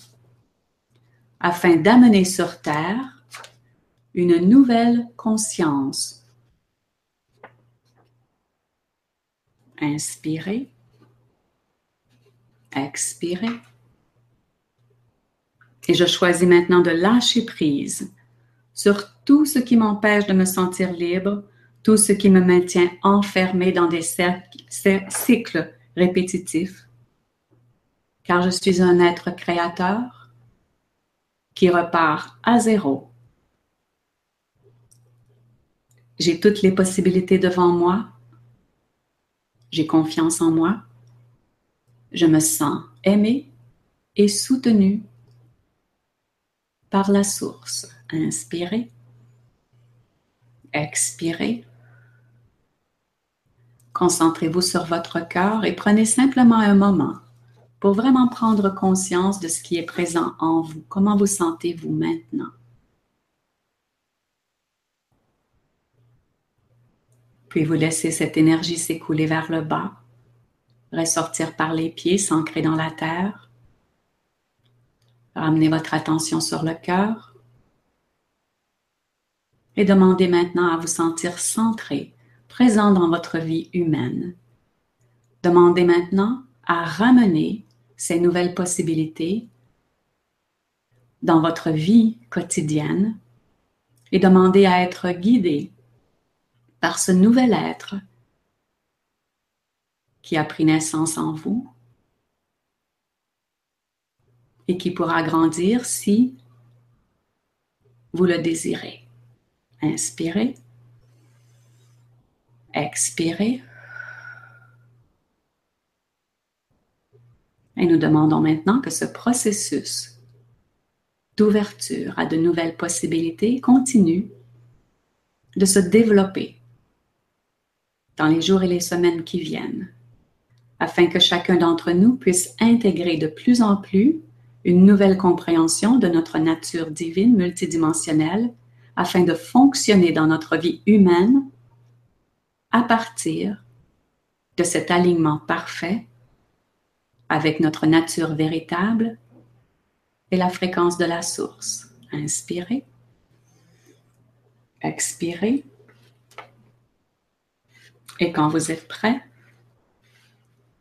afin d'amener sur Terre une nouvelle conscience. Inspirez, expirez. Et je choisis maintenant de lâcher prise sur tout ce qui m'empêche de me sentir libre, tout ce qui me maintient enfermé dans des cycles répétitif, car je suis un être créateur qui repart à zéro. J'ai toutes les possibilités devant moi. J'ai confiance en moi. Je me sens aimé et soutenu par la source. Inspirez. Expirez. Concentrez-vous sur votre cœur et prenez simplement un moment pour vraiment prendre conscience de ce qui est présent en vous. Comment vous sentez-vous maintenant? Puis vous laissez cette énergie s'écouler vers le bas, ressortir par les pieds, s'ancrer dans la terre? Ramenez votre attention sur le cœur et demandez maintenant à vous sentir centré présent dans votre vie humaine. Demandez maintenant à ramener ces nouvelles possibilités dans votre vie quotidienne et demandez à être guidé par ce nouvel être qui a pris naissance en vous et qui pourra grandir si vous le désirez. Inspirez. Expirez. Et nous demandons maintenant que ce processus d'ouverture à de nouvelles possibilités continue de se développer dans les jours et les semaines qui viennent, afin que chacun d'entre nous puisse intégrer de plus en plus une nouvelle compréhension de notre nature divine multidimensionnelle, afin de fonctionner dans notre vie humaine à partir de cet alignement parfait avec notre nature véritable et la fréquence de la source. Inspirez. Expirez. Et quand vous êtes prêt,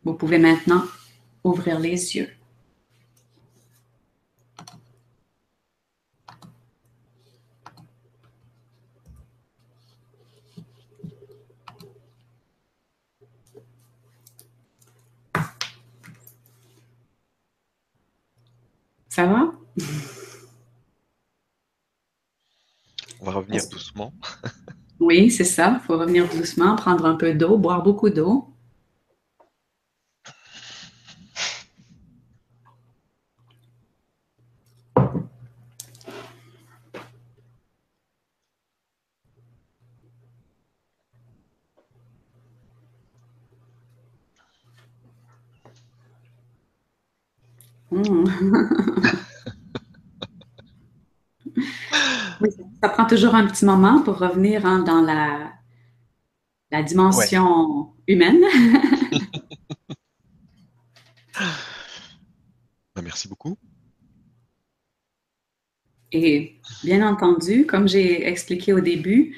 vous pouvez maintenant ouvrir les yeux. Ça va? On va revenir doucement. [LAUGHS] oui, c'est ça. Il faut revenir doucement, prendre un peu d'eau, boire beaucoup d'eau. Hmm. [LAUGHS] ça prend toujours un petit moment pour revenir hein, dans la, la dimension humaine. [LAUGHS] Ben, merci beaucoup. Et bien entendu, comme j'ai expliqué au début,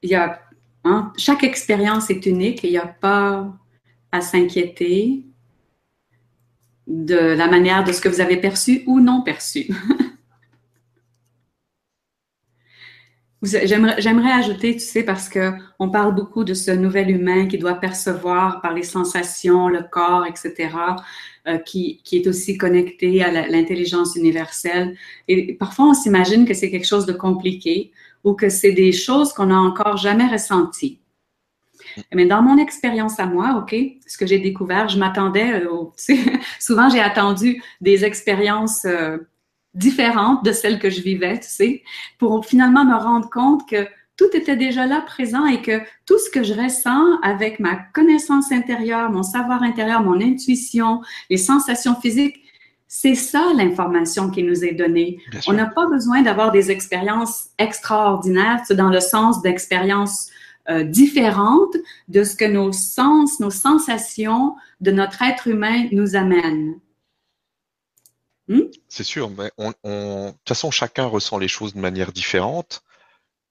il y a, hein, chaque expérience est unique et il n'y a pas à s'inquiéter de la manière de ce que vous avez perçu ou non perçu. [LAUGHS] J'aimerais ajouter, tu sais, parce que on parle beaucoup de ce nouvel humain qui doit percevoir par les sensations, le corps, etc., euh, qui, qui, est aussi connecté à l'intelligence universelle. Et parfois, on s'imagine que c'est quelque chose de compliqué ou que c'est des choses qu'on n'a encore jamais ressenties. Mais dans mon expérience à moi, OK, ce que j'ai découvert, je m'attendais, euh, [LAUGHS] tu sais, souvent j'ai attendu des expériences euh, différente de celle que je vivais, tu sais, pour finalement me rendre compte que tout était déjà là présent et que tout ce que je ressens avec ma connaissance intérieure, mon savoir intérieur, mon intuition, les sensations physiques, c'est ça l'information qui nous est donnée. On n'a pas besoin d'avoir des expériences extraordinaires, dans le sens d'expériences euh, différentes de ce que nos sens, nos sensations de notre être humain nous amènent. Hmm? C'est sûr, mais on, de toute façon, chacun ressent les choses de manière différente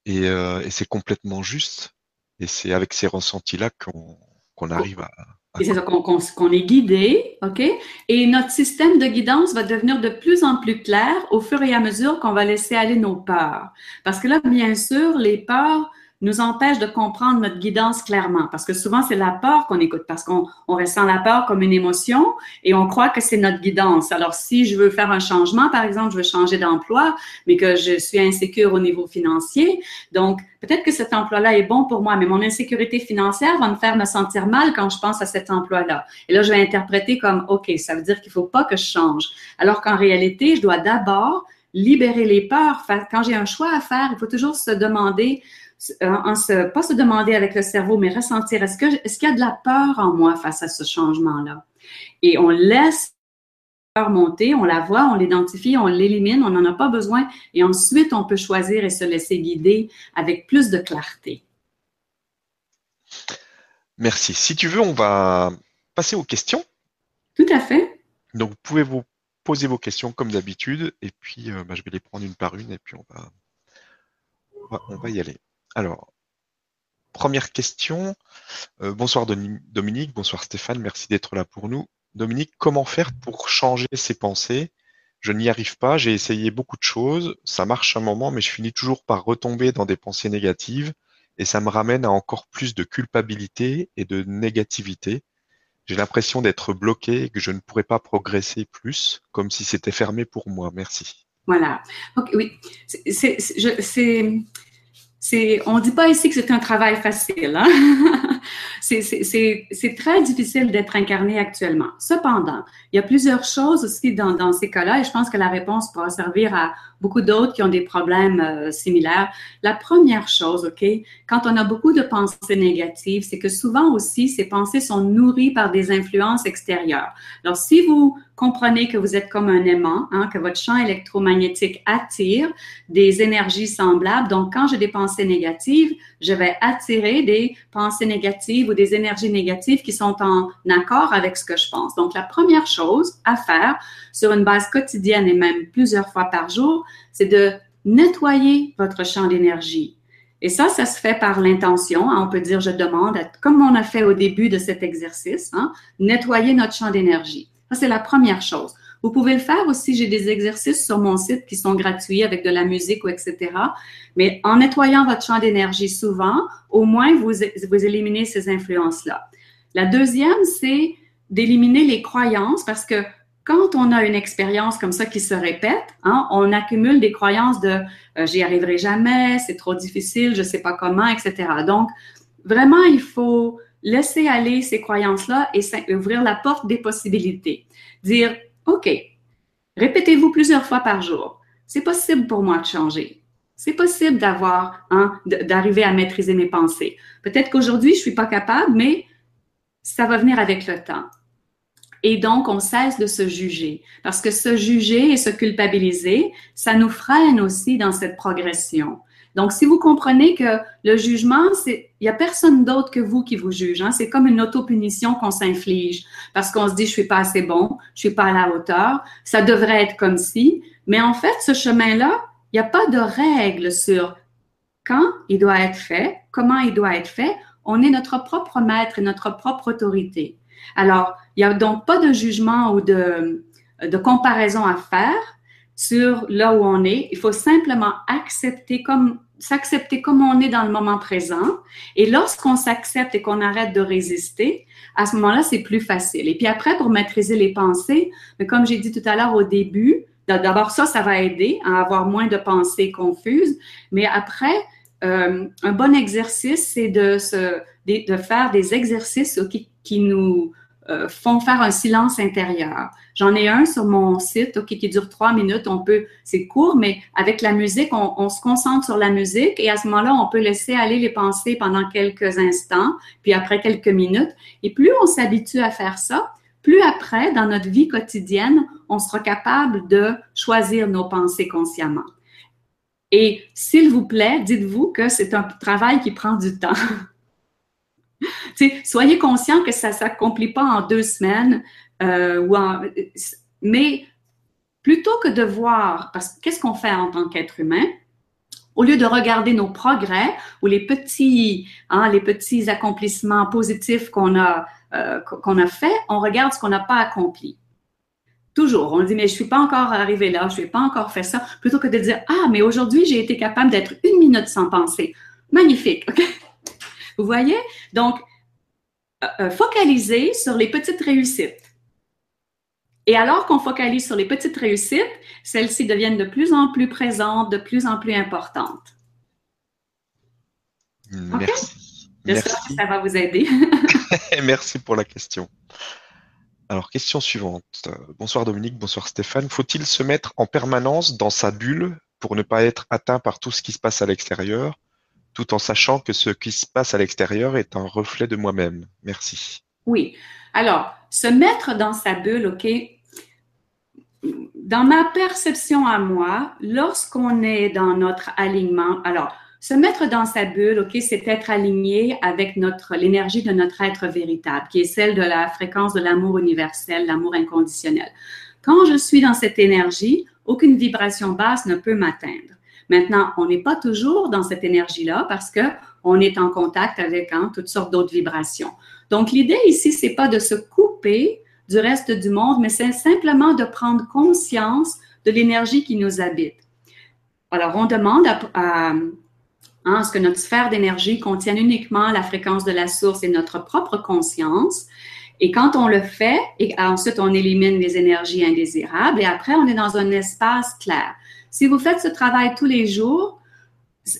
et, euh, c'est complètement juste. Et c'est avec ces ressentis-là qu'on arrive à. c'est ça, qu'on est guidé, OK? Et notre système de guidance va devenir de plus en plus clair au fur et à mesure qu'on va laisser aller nos peurs. Parce que là, bien sûr, les peurs nous empêche de comprendre notre guidance clairement. Parce que souvent, c'est la peur qu'on écoute, parce qu'on on ressent la peur comme une émotion et on croit que c'est notre guidance. Alors, si je veux faire un changement, par exemple, je veux changer d'emploi, mais que je suis insécure au niveau financier, donc peut-être que cet emploi-là est bon pour moi, mais mon insécurité financière va me faire me sentir mal quand je pense à cet emploi-là. Et là, je vais interpréter comme, OK, ça veut dire qu'il faut pas que je change. Alors qu'en réalité, je dois d'abord libérer les peurs. Quand j'ai un choix à faire, il faut toujours se demander en se, pas se demander avec le cerveau, mais ressentir, est-ce que est-ce qu'il y a de la peur en moi face à ce changement-là? Et on laisse la peur monter, on la voit, on l'identifie, on l'élimine, on n'en a pas besoin, et ensuite on peut choisir et se laisser guider avec plus de clarté. Merci. Si tu veux, on va passer aux questions. Tout à fait. Donc, vous pouvez vous poser vos questions comme d'habitude, et puis euh, bah, je vais les prendre une par une, et puis on va, on va y aller. Alors, première question. Euh, bonsoir Dominique, bonsoir Stéphane, merci d'être là pour nous. Dominique, comment faire pour changer ses pensées? Je n'y arrive pas, j'ai essayé beaucoup de choses, ça marche un moment, mais je finis toujours par retomber dans des pensées négatives et ça me ramène à encore plus de culpabilité et de négativité. J'ai l'impression d'être bloqué et que je ne pourrais pas progresser plus, comme si c'était fermé pour moi. Merci. Voilà. oui, c'est c'est, on dit pas ici que c'est un travail facile. Hein? [LAUGHS] c'est très difficile d'être incarné actuellement. Cependant, il y a plusieurs choses aussi dans, dans ces cas-là et je pense que la réponse pourra servir à beaucoup d'autres qui ont des problèmes euh, similaires. La première chose, OK, quand on a beaucoup de pensées négatives, c'est que souvent aussi, ces pensées sont nourries par des influences extérieures. Alors, si vous comprenez que vous êtes comme un aimant, hein, que votre champ électromagnétique attire des énergies semblables, donc quand j'ai des pensées négatives, je vais attirer des pensées négatives ou des énergies négatives qui sont en accord avec ce que je pense. Donc, la première chose à faire sur une base quotidienne et même plusieurs fois par jour, c'est de nettoyer votre champ d'énergie. Et ça, ça se fait par l'intention. Hein. on peut dire, je demande, comme on a fait au début de cet exercice, hein, nettoyer notre champ d'énergie. Ça, c'est la première chose. Vous pouvez le faire aussi. J'ai des exercices sur mon site qui sont gratuits avec de la musique ou etc. Mais en nettoyant votre champ d'énergie souvent, au moins vous, éliminez ces influences-là. La deuxième, c'est d'éliminer les croyances parce que quand on a une expérience comme ça qui se répète, hein, on accumule des croyances de euh, j'y arriverai jamais, c'est trop difficile, je sais pas comment, etc. Donc, vraiment, il faut laisser aller ces croyances-là et ouvrir la porte des possibilités. Dire, OK, répétez-vous plusieurs fois par jour. C'est possible pour moi de changer. C'est possible d'avoir, hein, d'arriver à maîtriser mes pensées. Peut-être qu'aujourd'hui, je suis pas capable, mais ça va venir avec le temps. Et donc, on cesse de se juger. Parce que se juger et se culpabiliser, ça nous freine aussi dans cette progression. Donc, si vous comprenez que le jugement, c'est, il y a personne d'autre que vous qui vous juge. Hein? C'est comme une autopunition qu'on s'inflige parce qu'on se dit, je suis pas assez bon, je suis pas à la hauteur, ça devrait être comme si. Mais en fait, ce chemin-là, il n'y a pas de règle sur quand il doit être fait, comment il doit être fait. On est notre propre maître et notre propre autorité. Alors, il n'y a donc pas de jugement ou de comparaison à faire sur là où on est. Il faut simplement accepter comme s'accepter comme on est dans le moment présent. Et lorsqu'on s'accepte et qu'on arrête de résister, à ce moment-là, c'est plus facile. Et puis après, pour maîtriser les pensées, mais comme j'ai dit tout à l'heure au début, d'abord ça, ça va aider à avoir moins de pensées confuses. Mais après, euh, un bon exercice, c'est de, faire des exercices qui nous euh, font faire un silence intérieur. J'en ai un sur mon site, qui dure trois minutes. On peut, c'est court, mais avec la musique, on, se concentre sur la musique et à ce moment-là, on peut laisser aller les pensées pendant quelques instants, puis après quelques minutes. Et plus on s'habitue à faire ça, plus après, dans notre vie quotidienne, on sera capable de choisir nos pensées consciemment. Et s'il vous plaît, dites-vous que c'est un travail qui prend du temps. [LAUGHS] soyez conscient que ça ne s'accomplit pas en deux semaines, euh, ou mais plutôt que de voir, parce que qu'est-ce qu'on fait en tant qu'être humain? Au lieu de regarder nos progrès ou les petits, hein, les petits accomplissements positifs qu'on a, euh, qu'on a fait, on regarde ce qu'on n'a pas accompli. Toujours, on dit, mais je ne suis pas encore arrivé là, je n'ai pas encore fait ça, plutôt que de dire, ah, mais aujourd'hui, j'ai été capable d'être une minute sans penser. Magnifique, OK? Vous voyez? Donc, euh, euh, focaliser sur les petites réussites. Et alors qu'on focalise sur les petites réussites, celles-ci deviennent de plus en plus présentes, de plus en plus importantes. Merci. J'espère que ça va vous aider. [LAUGHS] Merci pour la question. Alors, question suivante. Bonsoir Dominique, bonsoir Stéphane. Faut-il se mettre en permanence dans sa bulle pour ne pas être atteint par tout ce qui se passe à l'extérieur? Tout en sachant que ce qui se passe à l'extérieur est un reflet de moi-même. Merci. Oui. Alors, se mettre dans sa bulle, OK? Dans ma perception à moi, lorsqu'on est dans notre alignement, alors, se mettre dans sa bulle, OK, c'est être aligné avec notre, l'énergie de notre être véritable, qui est celle de la fréquence de l'amour universel, l'amour inconditionnel. Quand je suis dans cette énergie, aucune vibration basse ne peut m'atteindre. Maintenant, on n'est pas toujours dans cette énergie-là parce que on est en contact avec hein, toutes sortes d'autres vibrations. Donc, l'idée ici, c'est pas de se couper du reste du monde, mais c'est simplement de prendre conscience de l'énergie qui nous habite. Alors, on demande à, hein, ce que notre sphère d'énergie contienne uniquement la fréquence de la source et notre propre conscience. Et quand on le fait, ensuite on élimine les énergies indésirables, et après on est dans un espace clair. Si vous faites ce travail tous les jours,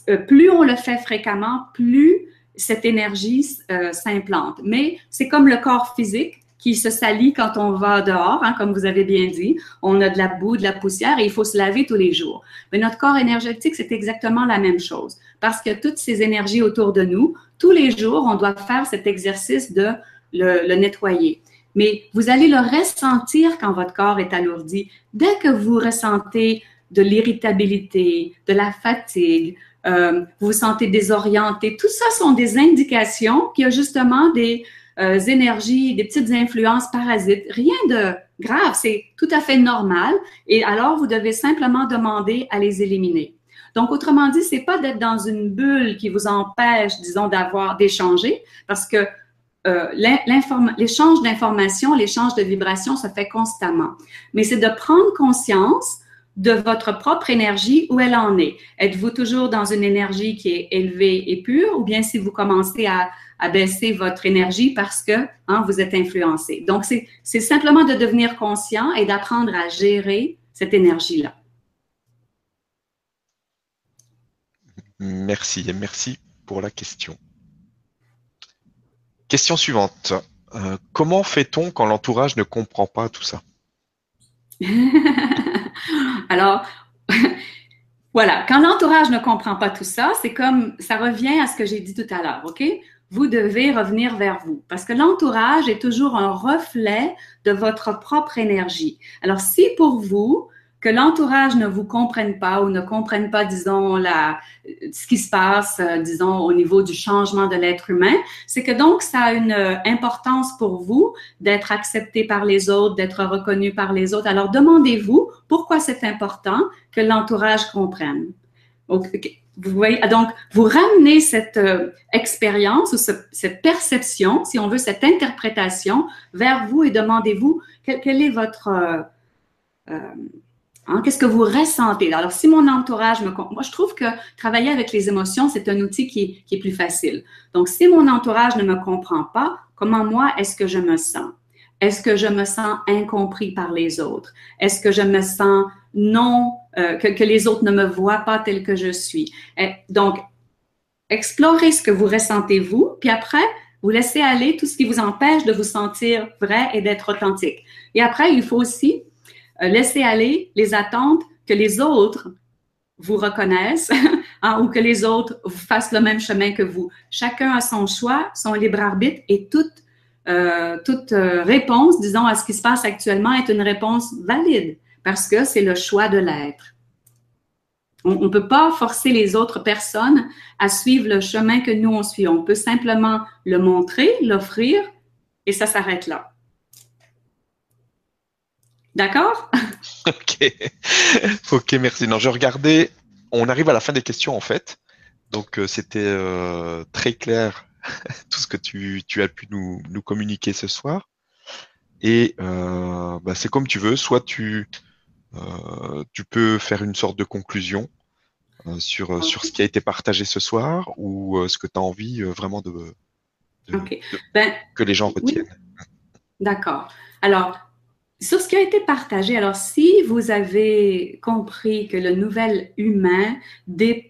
euh, plus on le fait fréquemment, plus cette énergie euh, s'implante. Mais c'est comme le corps physique qui se salit quand on va dehors, hein, comme vous avez bien dit. On a de la boue, de la poussière et il faut se laver tous les jours. Mais notre corps énergétique, c'est exactement la même chose parce que toutes ces énergies autour de nous, tous les jours, on doit faire cet exercice de le, le nettoyer. Mais vous allez le ressentir quand votre corps est alourdi. Dès que vous ressentez de l'irritabilité, de la fatigue, euh, vous vous sentez désorienté. Tout ça sont des indications qu'il y a justement des euh, énergies, des petites influences parasites. Rien de grave, c'est tout à fait normal. Et alors, vous devez simplement demander à les éliminer. Donc, autrement dit, c'est pas d'être dans une bulle qui vous empêche, disons, d'avoir d'échanger, parce que euh, l'échange d'informations, l'échange de vibrations se fait constamment. Mais c'est de prendre conscience de votre propre énergie, où elle en est. Êtes-vous toujours dans une énergie qui est élevée et pure ou bien si vous commencez à, baisser votre énergie parce que hein, vous êtes influencé? Donc, c'est simplement de devenir conscient et d'apprendre à gérer cette énergie-là. Merci et merci pour la question. Question suivante. Euh, comment fait-on quand l'entourage ne comprend pas tout ça? [LAUGHS] Alors, [LAUGHS] voilà, quand l'entourage ne comprend pas tout ça, c'est comme, ça revient à ce que j'ai dit tout à l'heure, OK? Vous devez revenir vers vous parce que l'entourage est toujours un reflet de votre propre énergie. Alors, si pour vous, que l'entourage ne vous comprenne pas ou ne comprenne pas, disons, la, ce qui se passe, euh, disons, au niveau du changement de l'être humain, c'est que donc ça a une euh, importance pour vous d'être accepté par les autres, d'être reconnu par les autres. Alors demandez-vous pourquoi c'est important que l'entourage comprenne. Vous voyez, donc, vous ramenez cette euh, expérience ou cette perception, si on veut, cette interprétation vers vous et demandez-vous quel, est votre... Euh, hein, Qu'est-ce que vous ressentez? Alors, si mon entourage me... Moi, je trouve que travailler avec les émotions, c'est un outil qui, est plus facile. Donc, si mon entourage ne me comprend pas, comment moi, est-ce que je me sens? Est-ce que je me sens incompris par les autres? Est-ce que je me sens non, euh, que, les autres ne me voient pas tel que je suis? Et donc, explorez ce que vous ressentez vous, puis après, vous laissez aller tout ce qui vous empêche de vous sentir vrai et d'être authentique. Et après, il faut aussi euh, laisser aller les attentes que les autres vous reconnaissent [LAUGHS] hein, ou que les autres fassent le même chemin que vous. Chacun a son choix, son libre arbitre et toute euh, euh, réponse, disons, à ce qui se passe actuellement est une réponse valide parce que c'est le choix de l'être. On ne peut pas forcer les autres personnes à suivre le chemin que nous on suit. On peut simplement le montrer, l'offrir et ça s'arrête là. D'accord? [LAUGHS] ok. Ok, merci. Non, je regardais. On arrive à la fin des questions en fait. Donc euh, c'était très clair [LAUGHS] tout ce que tu, as pu nous, communiquer ce soir. Et euh, bah, c'est comme tu veux, soit tu, euh, tu peux faire une sorte de conclusion euh, sur, sur ce qui a été partagé ce soir ou ce que tu as envie vraiment de, ben, que les gens retiennent. D'accord. Alors, sur ce qui a été partagé, alors si vous avez compris que le nouvel humain,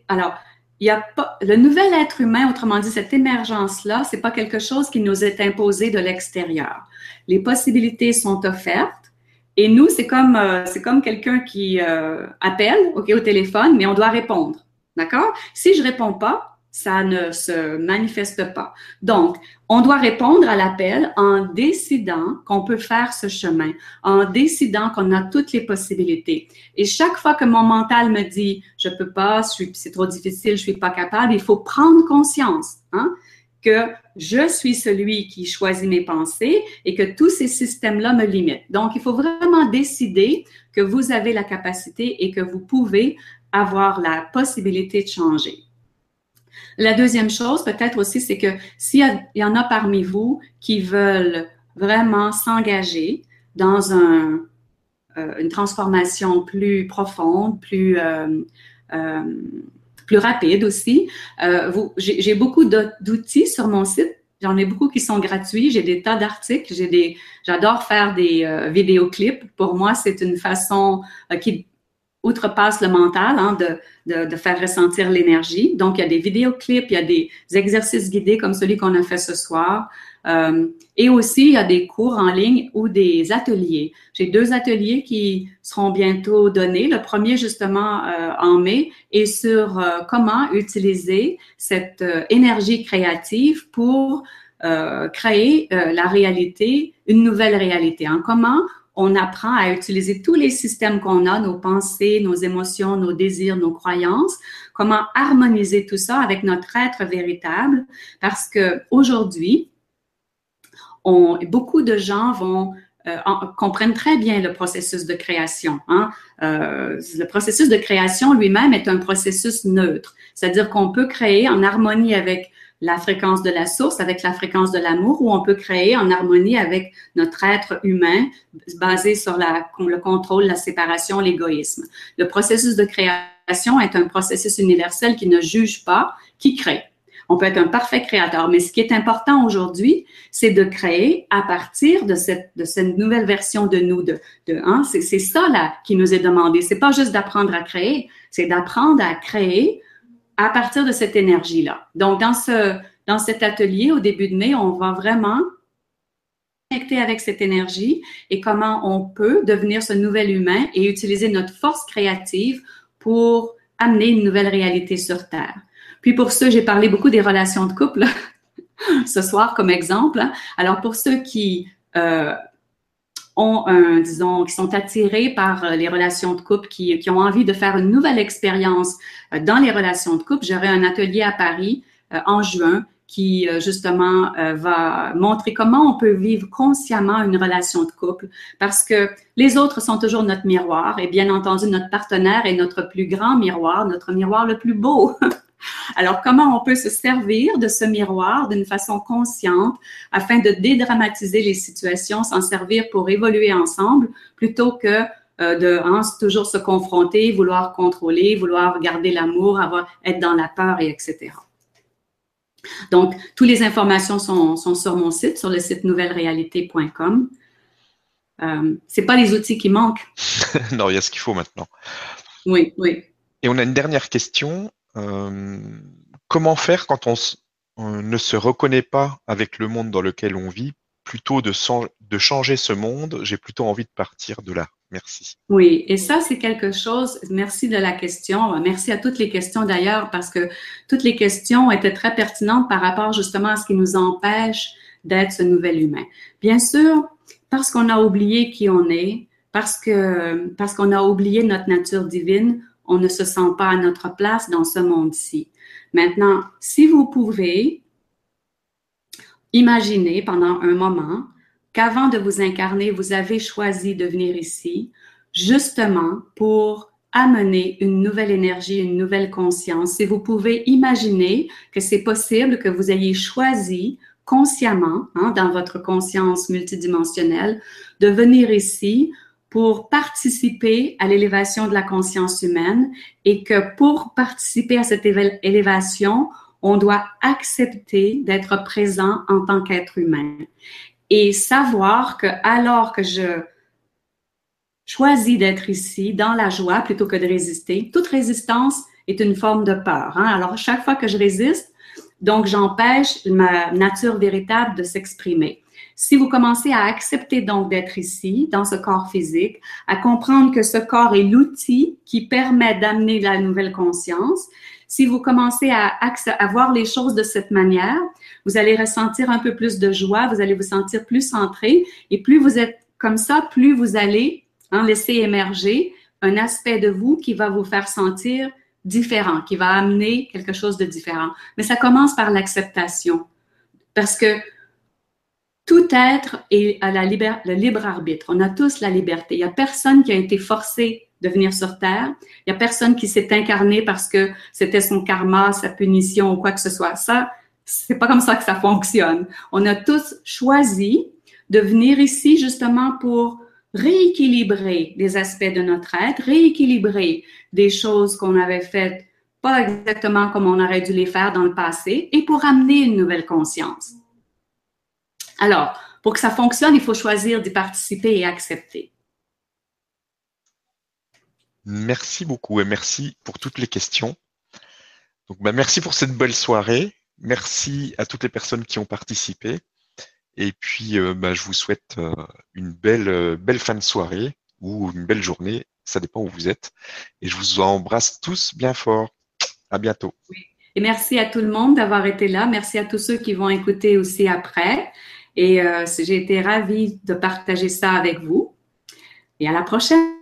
alors il y a pas, le nouvel être humain, autrement dit, cette émergence-là, c'est pas quelque chose qui nous est imposé de l'extérieur. Les possibilités sont offertes. Et nous, c'est comme, euh, c'est comme quelqu'un qui euh, appelle, OK, au téléphone, mais on doit répondre. D'accord? Si je réponds pas, ça ne se manifeste pas. Donc, on doit répondre à l'appel en décidant qu'on peut faire ce chemin, en décidant qu'on a toutes les possibilités. Et chaque fois que mon mental me dit, je peux pas, c'est trop difficile, je suis pas capable, il faut prendre conscience, hein, que je suis celui qui choisit mes pensées et que tous ces systèmes-là me limitent. Donc, il faut vraiment décider que vous avez la capacité et que vous pouvez avoir la possibilité de changer. La deuxième chose, peut-être aussi, c'est que s'il y, en a parmi vous qui veulent vraiment s'engager dans euh, une transformation plus profonde, plus, euh, euh, plus rapide aussi, j'ai beaucoup d'autils sur mon site. J'en ai beaucoup qui sont gratuits. J'ai des tas d'articles. J'ai des, j'adore faire des vidéoclips. Pour moi, c'est une façon qui outrepasse le mental, hein, de, de, faire ressentir l'énergie. Donc, il y a des vidéoclips, il y a des exercices guidés comme celui qu'on a fait ce soir. Euh, et aussi, il y a des cours en ligne ou des ateliers. J'ai deux ateliers qui seront bientôt donnés. Le premier, justement, euh, en mai, est sur euh, comment utiliser cette énergie créative pour créer la réalité, une nouvelle réalité. Hein. Comment on apprend à utiliser tous les systèmes qu'on a, nos pensées, nos émotions, nos désirs, nos croyances, comment harmoniser tout ça avec notre être véritable, parce que aujourd'hui, beaucoup de gens vont euh, comprennent très bien le processus de création. Hein. Euh, le processus de création lui-même est un processus neutre, c'est-à-dire qu'on peut créer en harmonie avec la fréquence de la source avec la fréquence de l'amour ou on peut créer en harmonie avec notre être humain basé sur la, le contrôle, la séparation, l'égoïsme. Le processus de création est un processus universel qui ne juge pas, qui crée. On peut être un parfait créateur, mais ce qui est important aujourd'hui, c'est de créer à partir de cette, de cette nouvelle version de nous. De, de hein, c'est, c'est ça là qui nous est demandé. C'est pas juste d'apprendre à créer, c'est d'apprendre à créer à partir de cette énergie-là. Donc, dans, ce, dans cet atelier, au début de mai, on va vraiment connecter avec cette énergie et comment on peut devenir ce nouvel humain et utiliser notre force créative pour amener une nouvelle réalité sur Terre. Puis pour ceux, j'ai parlé beaucoup des relations de couple [LAUGHS] ce soir comme exemple. Alors pour ceux qui euh, ont un, disons, qui sont attirés par euh, les relations de couple, qui, qui ont envie de faire une nouvelle expérience euh, dans les relations de couple. J'aurai un atelier à Paris euh, en juin qui justement va montrer comment on peut vivre consciemment une relation de couple parce que les autres sont toujours notre miroir et bien entendu notre partenaire est notre plus grand miroir, notre miroir le plus beau. [LAUGHS] Alors, comment on peut se servir de ce miroir d'une façon consciente afin de dédramatiser les situations, s'en servir pour évoluer ensemble plutôt que euh, de hein, toujours se confronter, vouloir contrôler, vouloir garder l'amour, avoir, être dans la peur, et etc. Donc, toutes les informations sont, sur mon site, sur le site nouvelleréalité.com. Euh, c'est pas les outils qui manquent. [LAUGHS] non, il y a ce qu'il faut maintenant. Oui, oui. Et on a une dernière question. Euh, comment faire quand on, ne se reconnaît pas avec le monde dans lequel on vit? Plutôt de, de changer ce monde, j'ai plutôt envie de partir de là. Merci. Oui, et ça, c'est quelque chose, merci de la question. Merci à toutes les questions d'ailleurs, parce que toutes les questions étaient très pertinentes par rapport justement à ce qui nous empêche d'être ce nouvel humain. Bien sûr, parce qu'on a oublié qui on est, parce que parce qu'on a oublié notre nature divine, on ne se sent pas à notre place dans ce monde-ci. Maintenant, si vous pouvez imaginer pendant un moment qu'avant de vous incarner, vous avez choisi de venir ici justement pour amener une nouvelle énergie, une nouvelle conscience. Et vous pouvez imaginer que c'est possible que vous ayez choisi consciemment, hein, dans votre conscience multidimensionnelle, de venir ici pour participer à l'élévation de la conscience humaine et que pour participer à cette élévation, on doit accepter d'être présent en tant qu'être humain et savoir que alors que je choisis d'être ici dans la joie plutôt que de résister, toute résistance est une forme de peur. Hein? Alors chaque fois que je résiste, donc j'empêche ma nature véritable de s'exprimer. Si vous commencez à accepter donc d'être ici, dans ce corps physique, à comprendre que ce corps est l'outil qui permet d'amener la nouvelle conscience, si vous commencez à, à voir les choses de cette manière, vous allez ressentir un peu plus de joie, vous allez vous sentir plus centré et plus vous êtes comme ça, plus vous allez en laisser émerger un aspect de vous qui va vous faire sentir différent, qui va amener quelque chose de différent. Mais ça commence par l'acceptation parce que tout être est à la le libre arbitre. On a tous la liberté. Il n'y a personne qui a été forcé de venir sur Terre. Il n'y a personne qui s'est incarné parce que c'était son karma, sa punition ou quoi que ce soit. Ça, c'est pas comme ça que ça fonctionne. On a tous choisi de venir ici justement pour rééquilibrer des aspects de notre être, rééquilibrer des choses qu'on avait faites pas exactement comme on aurait dû les faire dans le passé et pour amener une nouvelle conscience. Alors, pour que ça fonctionne, il faut choisir d'y participer et accepter. Merci beaucoup et merci pour toutes les questions. Donc, bah, merci pour cette belle soirée. Merci à toutes les personnes qui ont participé. Et puis, euh, bah, je vous souhaite euh, une belle, euh, belle fin de soirée ou une belle journée. Ça dépend où vous êtes. Et je vous embrasse tous bien fort. À bientôt. Et merci à tout le monde d'avoir été là. Merci à tous ceux qui vont écouter aussi après. Et j'ai été ravie de partager ça avec vous. Et à la prochaine.